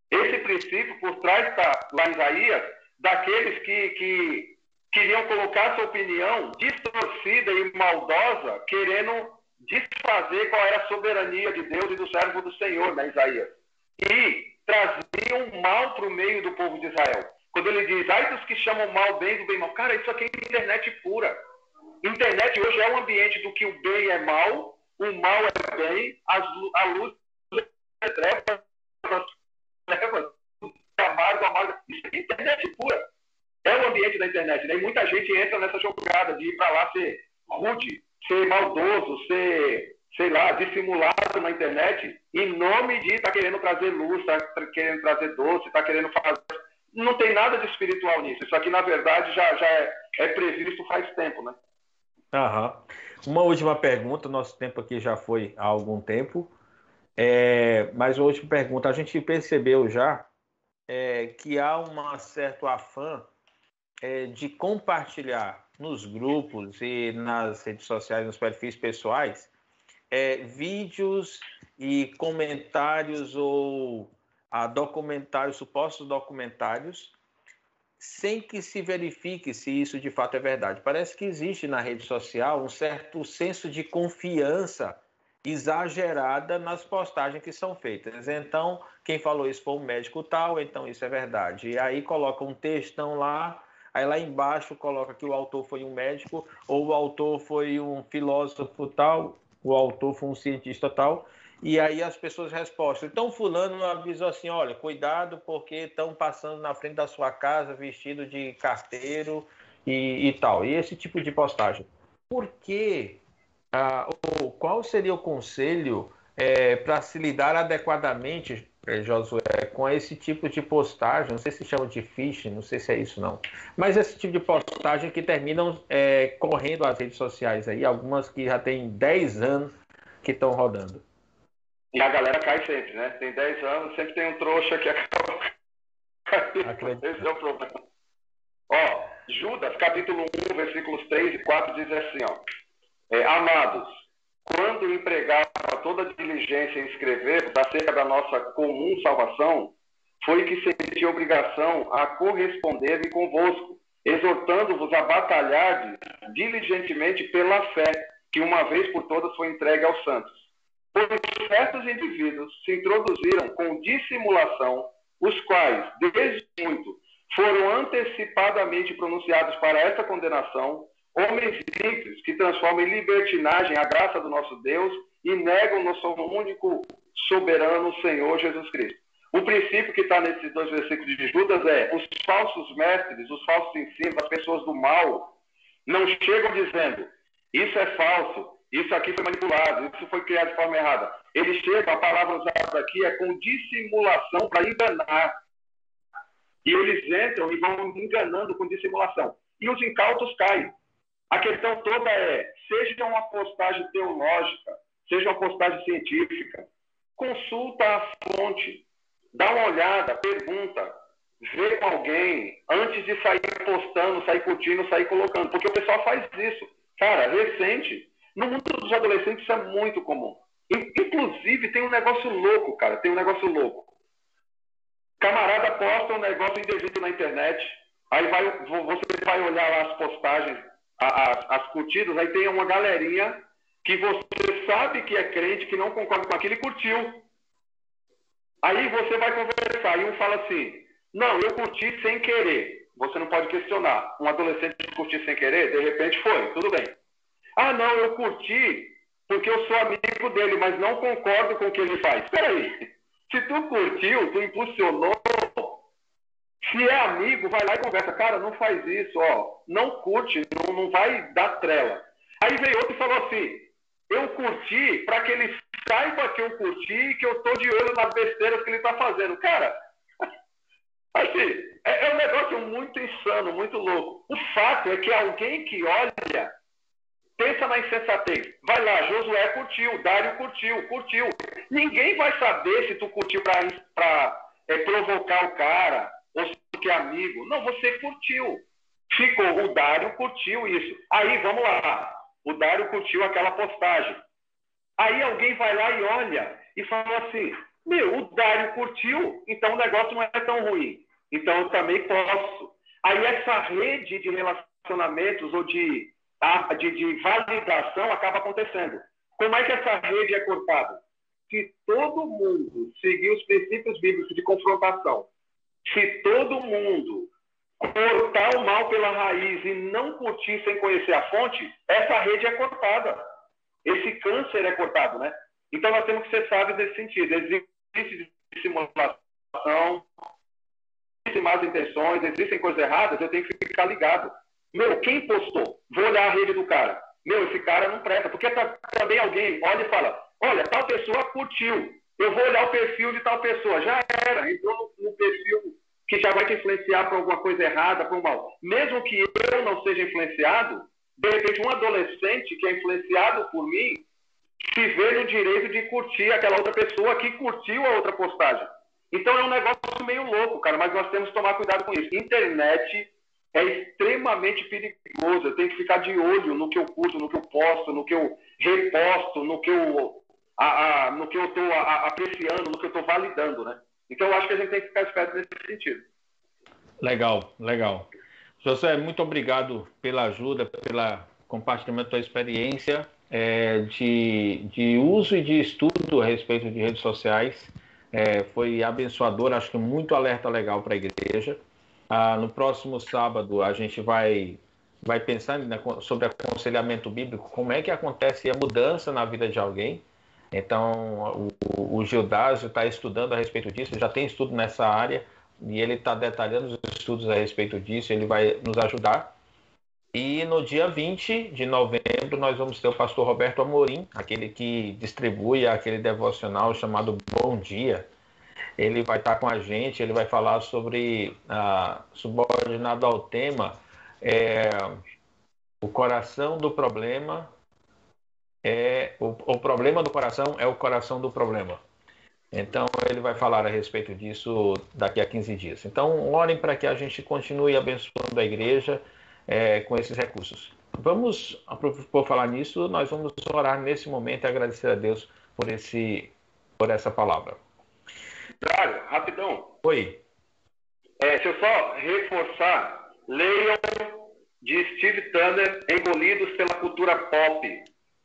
Esse princípio por trás está lá em Isaías, daqueles que, que queriam colocar sua opinião distorcida e maldosa, querendo desfazer qual era a soberania de Deus e do servo do Senhor, na Isaías. E traziam mal para o meio do povo de Israel. Quando ele diz, ai dos que chamam mal bem do bem mal. Cara, isso aqui é internet pura. Internet hoje é um ambiente do que o bem é mal, o mal é bem, a luz é trevas, trevas, amargo, amargo. Isso é internet pura. É o ambiente da internet. Né? E muita gente entra nessa jogada de ir para lá ser rude, ser maldoso, ser, sei lá, dissimulado na internet, em nome de estar tá querendo trazer luz, está querendo trazer doce, está querendo fazer não tem nada de espiritual nisso. Isso aqui, na verdade, já, já é, é previsto faz tempo, né? Aham. Uma última pergunta, nosso tempo aqui já foi há algum tempo, é, mas uma última pergunta, a gente percebeu já é, que há um certo afã é, de compartilhar nos grupos e nas redes sociais, nos perfis pessoais, é, vídeos e comentários ou a documentários, supostos documentários, sem que se verifique se isso de fato é verdade. Parece que existe na rede social um certo senso de confiança exagerada nas postagens que são feitas. Então, quem falou isso foi um médico tal, então isso é verdade. E aí coloca um textão lá, aí lá embaixo coloca que o autor foi um médico, ou o autor foi um filósofo tal, o autor foi um cientista tal, e aí as pessoas respondem. Então, fulano avisou assim, olha, cuidado porque estão passando na frente da sua casa vestido de carteiro e, e tal. E esse tipo de postagem. Por que? Ah, ou qual seria o conselho é, para se lidar adequadamente, é, Josué, com esse tipo de postagem? Não sei se chama de phishing, não sei se é isso não. Mas esse tipo de postagem que terminam é, correndo as redes sociais aí, algumas que já tem 10 anos que estão rodando. E a galera cai sempre, né? Tem 10 anos, sempre tem um trouxa que acaba caindo. Esse é o problema. Ó, Judas, capítulo 1, versículos 3 e 4, diz assim, ó. É, Amados, quando empregava toda diligência em escrever acerca da nossa comum salvação, foi que senti obrigação a corresponder-me convosco, exortando-vos a batalhar diligentemente pela fé, que uma vez por todas foi entregue aos santos. Pois certos indivíduos se introduziram com dissimulação, os quais, desde muito, foram antecipadamente pronunciados para essa condenação, homens ímpios que transformam em libertinagem a graça do nosso Deus e negam nosso único soberano Senhor Jesus Cristo. O princípio que está nesses dois versículos de Judas é: os falsos mestres, os falsos ensinos, as pessoas do mal, não chegam dizendo, isso é falso, isso aqui foi manipulado, isso foi criado de forma errada. Ele chega, a palavra usada aqui é com dissimulação para enganar. E eles entram e vão enganando com dissimulação. E os incautos caem. A questão toda é, seja uma postagem teológica, seja uma postagem científica, consulta a fonte, dá uma olhada, pergunta, vê com alguém, antes de sair postando, sair curtindo, sair colocando, porque o pessoal faz isso. Cara, recente, no mundo dos adolescentes isso é muito comum. Inclusive, tem um negócio louco, cara, tem um negócio louco. Camarada posta um negócio indevido na internet, aí vai, você vai olhar lá as postagens, as, as curtidas, aí tem uma galerinha que você sabe que é crente, que não concorda com aquilo e curtiu. Aí você vai conversar e um fala assim: Não, eu curti sem querer. Você não pode questionar. Um adolescente curtir sem querer, de repente foi, tudo bem. Ah, não, eu curti porque eu sou amigo dele, mas não concordo com o que ele faz. Espera aí. Se tu curtiu, tu impulsionou, se é amigo, vai lá e conversa. Cara, não faz isso, ó. Não curte, não, não vai dar trela. Aí veio outro e falou assim: eu curti para que ele saiba que eu curti e que eu tô de olho nas besteiras que ele tá fazendo. Cara, assim, é, é um negócio muito insano, muito louco. O fato é que alguém que olha Pensa na insensatez. Vai lá, Josué curtiu, Dário curtiu, curtiu. Ninguém vai saber se tu curtiu para é, provocar o cara ou tu é amigo. Não, você curtiu. Ficou, o Dário curtiu isso. Aí, vamos lá. O Dário curtiu aquela postagem. Aí alguém vai lá e olha e fala assim: Meu, o Dário curtiu, então o negócio não é tão ruim. Então eu também posso. Aí essa rede de relacionamentos ou de de, de validação acaba acontecendo. Como é que essa rede é cortada? Se todo mundo seguir os princípios bíblicos de confrontação, se todo mundo cortar o mal pela raiz e não curtir sem conhecer a fonte, essa rede é cortada. Esse câncer é cortado, né? Então nós temos que ser sábios nesse sentido. Existe simulação, existem más intenções, existem coisas erradas, eu tenho que ficar ligado. Meu, quem postou? Vou olhar a rede do cara. Meu, esse cara não presta. Porque tá, também alguém olha e fala: olha, tal pessoa curtiu. Eu vou olhar o perfil de tal pessoa. Já era, entrou no, no perfil que já vai te influenciar para alguma coisa errada, para o mal. Mesmo que eu não seja influenciado, de repente, um adolescente que é influenciado por mim se vê no direito de curtir aquela outra pessoa que curtiu a outra postagem. Então é um negócio meio louco, cara, mas nós temos que tomar cuidado com isso. Internet é extremamente perigoso. Eu tenho que ficar de olho no que eu curto, no que eu posto, no que eu reposto, no que eu a, a, no que eu estou apreciando, no que eu estou validando, né? Então eu acho que a gente tem que ficar esperto nesse sentido. Legal, legal. José, muito obrigado pela ajuda, pelo compartilhamento da experiência é, de, de uso e de estudo a respeito de redes sociais. É, foi abençoador, acho que muito alerta legal para a igreja. Ah, no próximo sábado a gente vai vai pensar sobre aconselhamento bíblico, como é que acontece a mudança na vida de alguém. Então, o, o Gildásio está estudando a respeito disso, já tem estudo nessa área, e ele está detalhando os estudos a respeito disso, ele vai nos ajudar. E no dia 20 de novembro, nós vamos ter o pastor Roberto Amorim, aquele que distribui aquele devocional chamado Bom Dia, ele vai estar com a gente, ele vai falar sobre, ah, subordinado ao tema, é, o coração do problema é o, o problema do coração é o coração do problema. Então ele vai falar a respeito disso daqui a 15 dias. Então orem para que a gente continue abençoando a igreja é, com esses recursos. Vamos, por falar nisso, nós vamos orar nesse momento e agradecer a Deus por esse, por essa palavra. Dário, rapidão. Oi. É, se eu só reforçar, leiam de Steve Tanner, Engolidos pela Cultura Pop.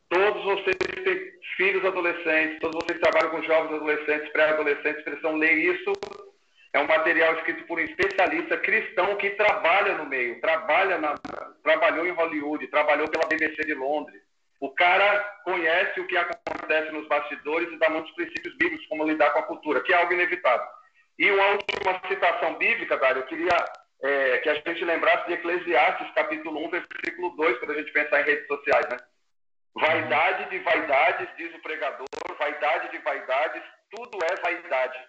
Todos vocês têm filhos adolescentes, todos vocês trabalham com jovens adolescentes, pré-adolescentes, precisam ler isso. É um material escrito por um especialista cristão que trabalha no meio, trabalha na, trabalhou em Hollywood, trabalhou pela BBC de Londres. O cara conhece o que acontece nos bastidores e dá muitos princípios bíblicos como lidar com a cultura, que é algo inevitável. E uma última citação bíblica, Dário, eu queria é, que a gente lembrasse de Eclesiastes, capítulo 1, versículo 2, quando a gente pensar em redes sociais, né? Vaidade de vaidades, diz o pregador, vaidade de vaidades, tudo é vaidade.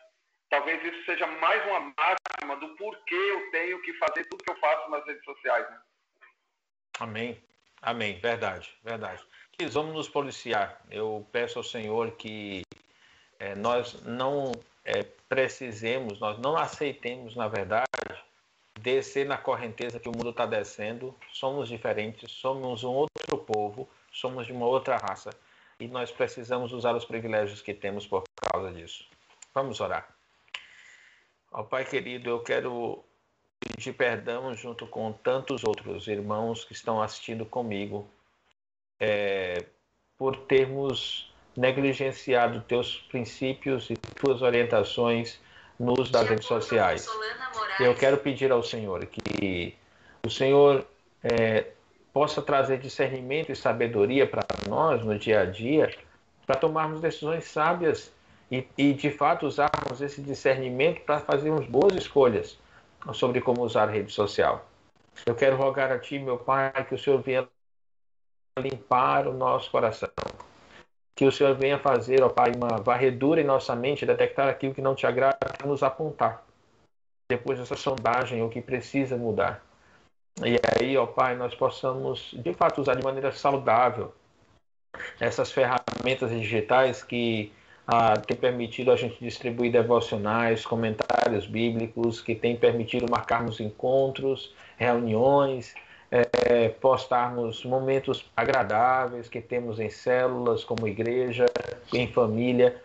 Talvez isso seja mais uma máxima do porquê eu tenho que fazer tudo que eu faço nas redes sociais. Né? Amém. Amém. Verdade, verdade. Quis, vamos nos policiar. Eu peço ao Senhor que é, nós não é, precisemos, nós não aceitemos, na verdade, descer na correnteza que o mundo está descendo. Somos diferentes, somos um outro povo, somos de uma outra raça e nós precisamos usar os privilégios que temos por causa disso. Vamos orar. Ó Pai querido, eu quero pedir perdão junto com tantos outros irmãos que estão assistindo comigo é, por termos negligenciado teus princípios e tuas orientações no uso das redes sociais. Eu quero pedir ao Senhor que o Senhor é, possa trazer discernimento e sabedoria para nós no dia a dia, para tomarmos decisões sábias e, e, de fato usarmos esse discernimento para fazermos boas escolhas sobre como usar a rede social. Eu quero rogar a Ti, meu Pai, que o Senhor venha limpar o nosso coração. Que o Senhor venha fazer, ó Pai, uma varredura em nossa mente, detectar aquilo que não te agrada e nos apontar. Depois dessa sondagem, o que precisa mudar. E aí, ó Pai, nós possamos de fato usar de maneira saudável essas ferramentas digitais que ah, têm permitido a gente distribuir devocionais, comentários bíblicos, que têm permitido marcarmos encontros, reuniões, é, postarmos momentos agradáveis que temos em células, como igreja, em família,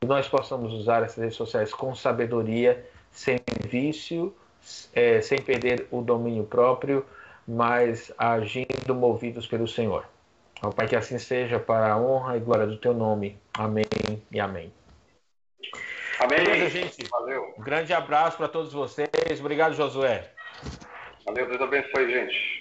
que nós possamos usar essas redes sociais com sabedoria, sem vício, é, sem perder o domínio próprio, mas agindo movidos pelo Senhor. Ó Pai, que assim seja para a honra e glória do Teu nome. Amém e amém. Amém. Beleza, gente. Valeu. Um grande abraço para todos vocês. Obrigado, Josué. Valeu, Deus abençoe, gente.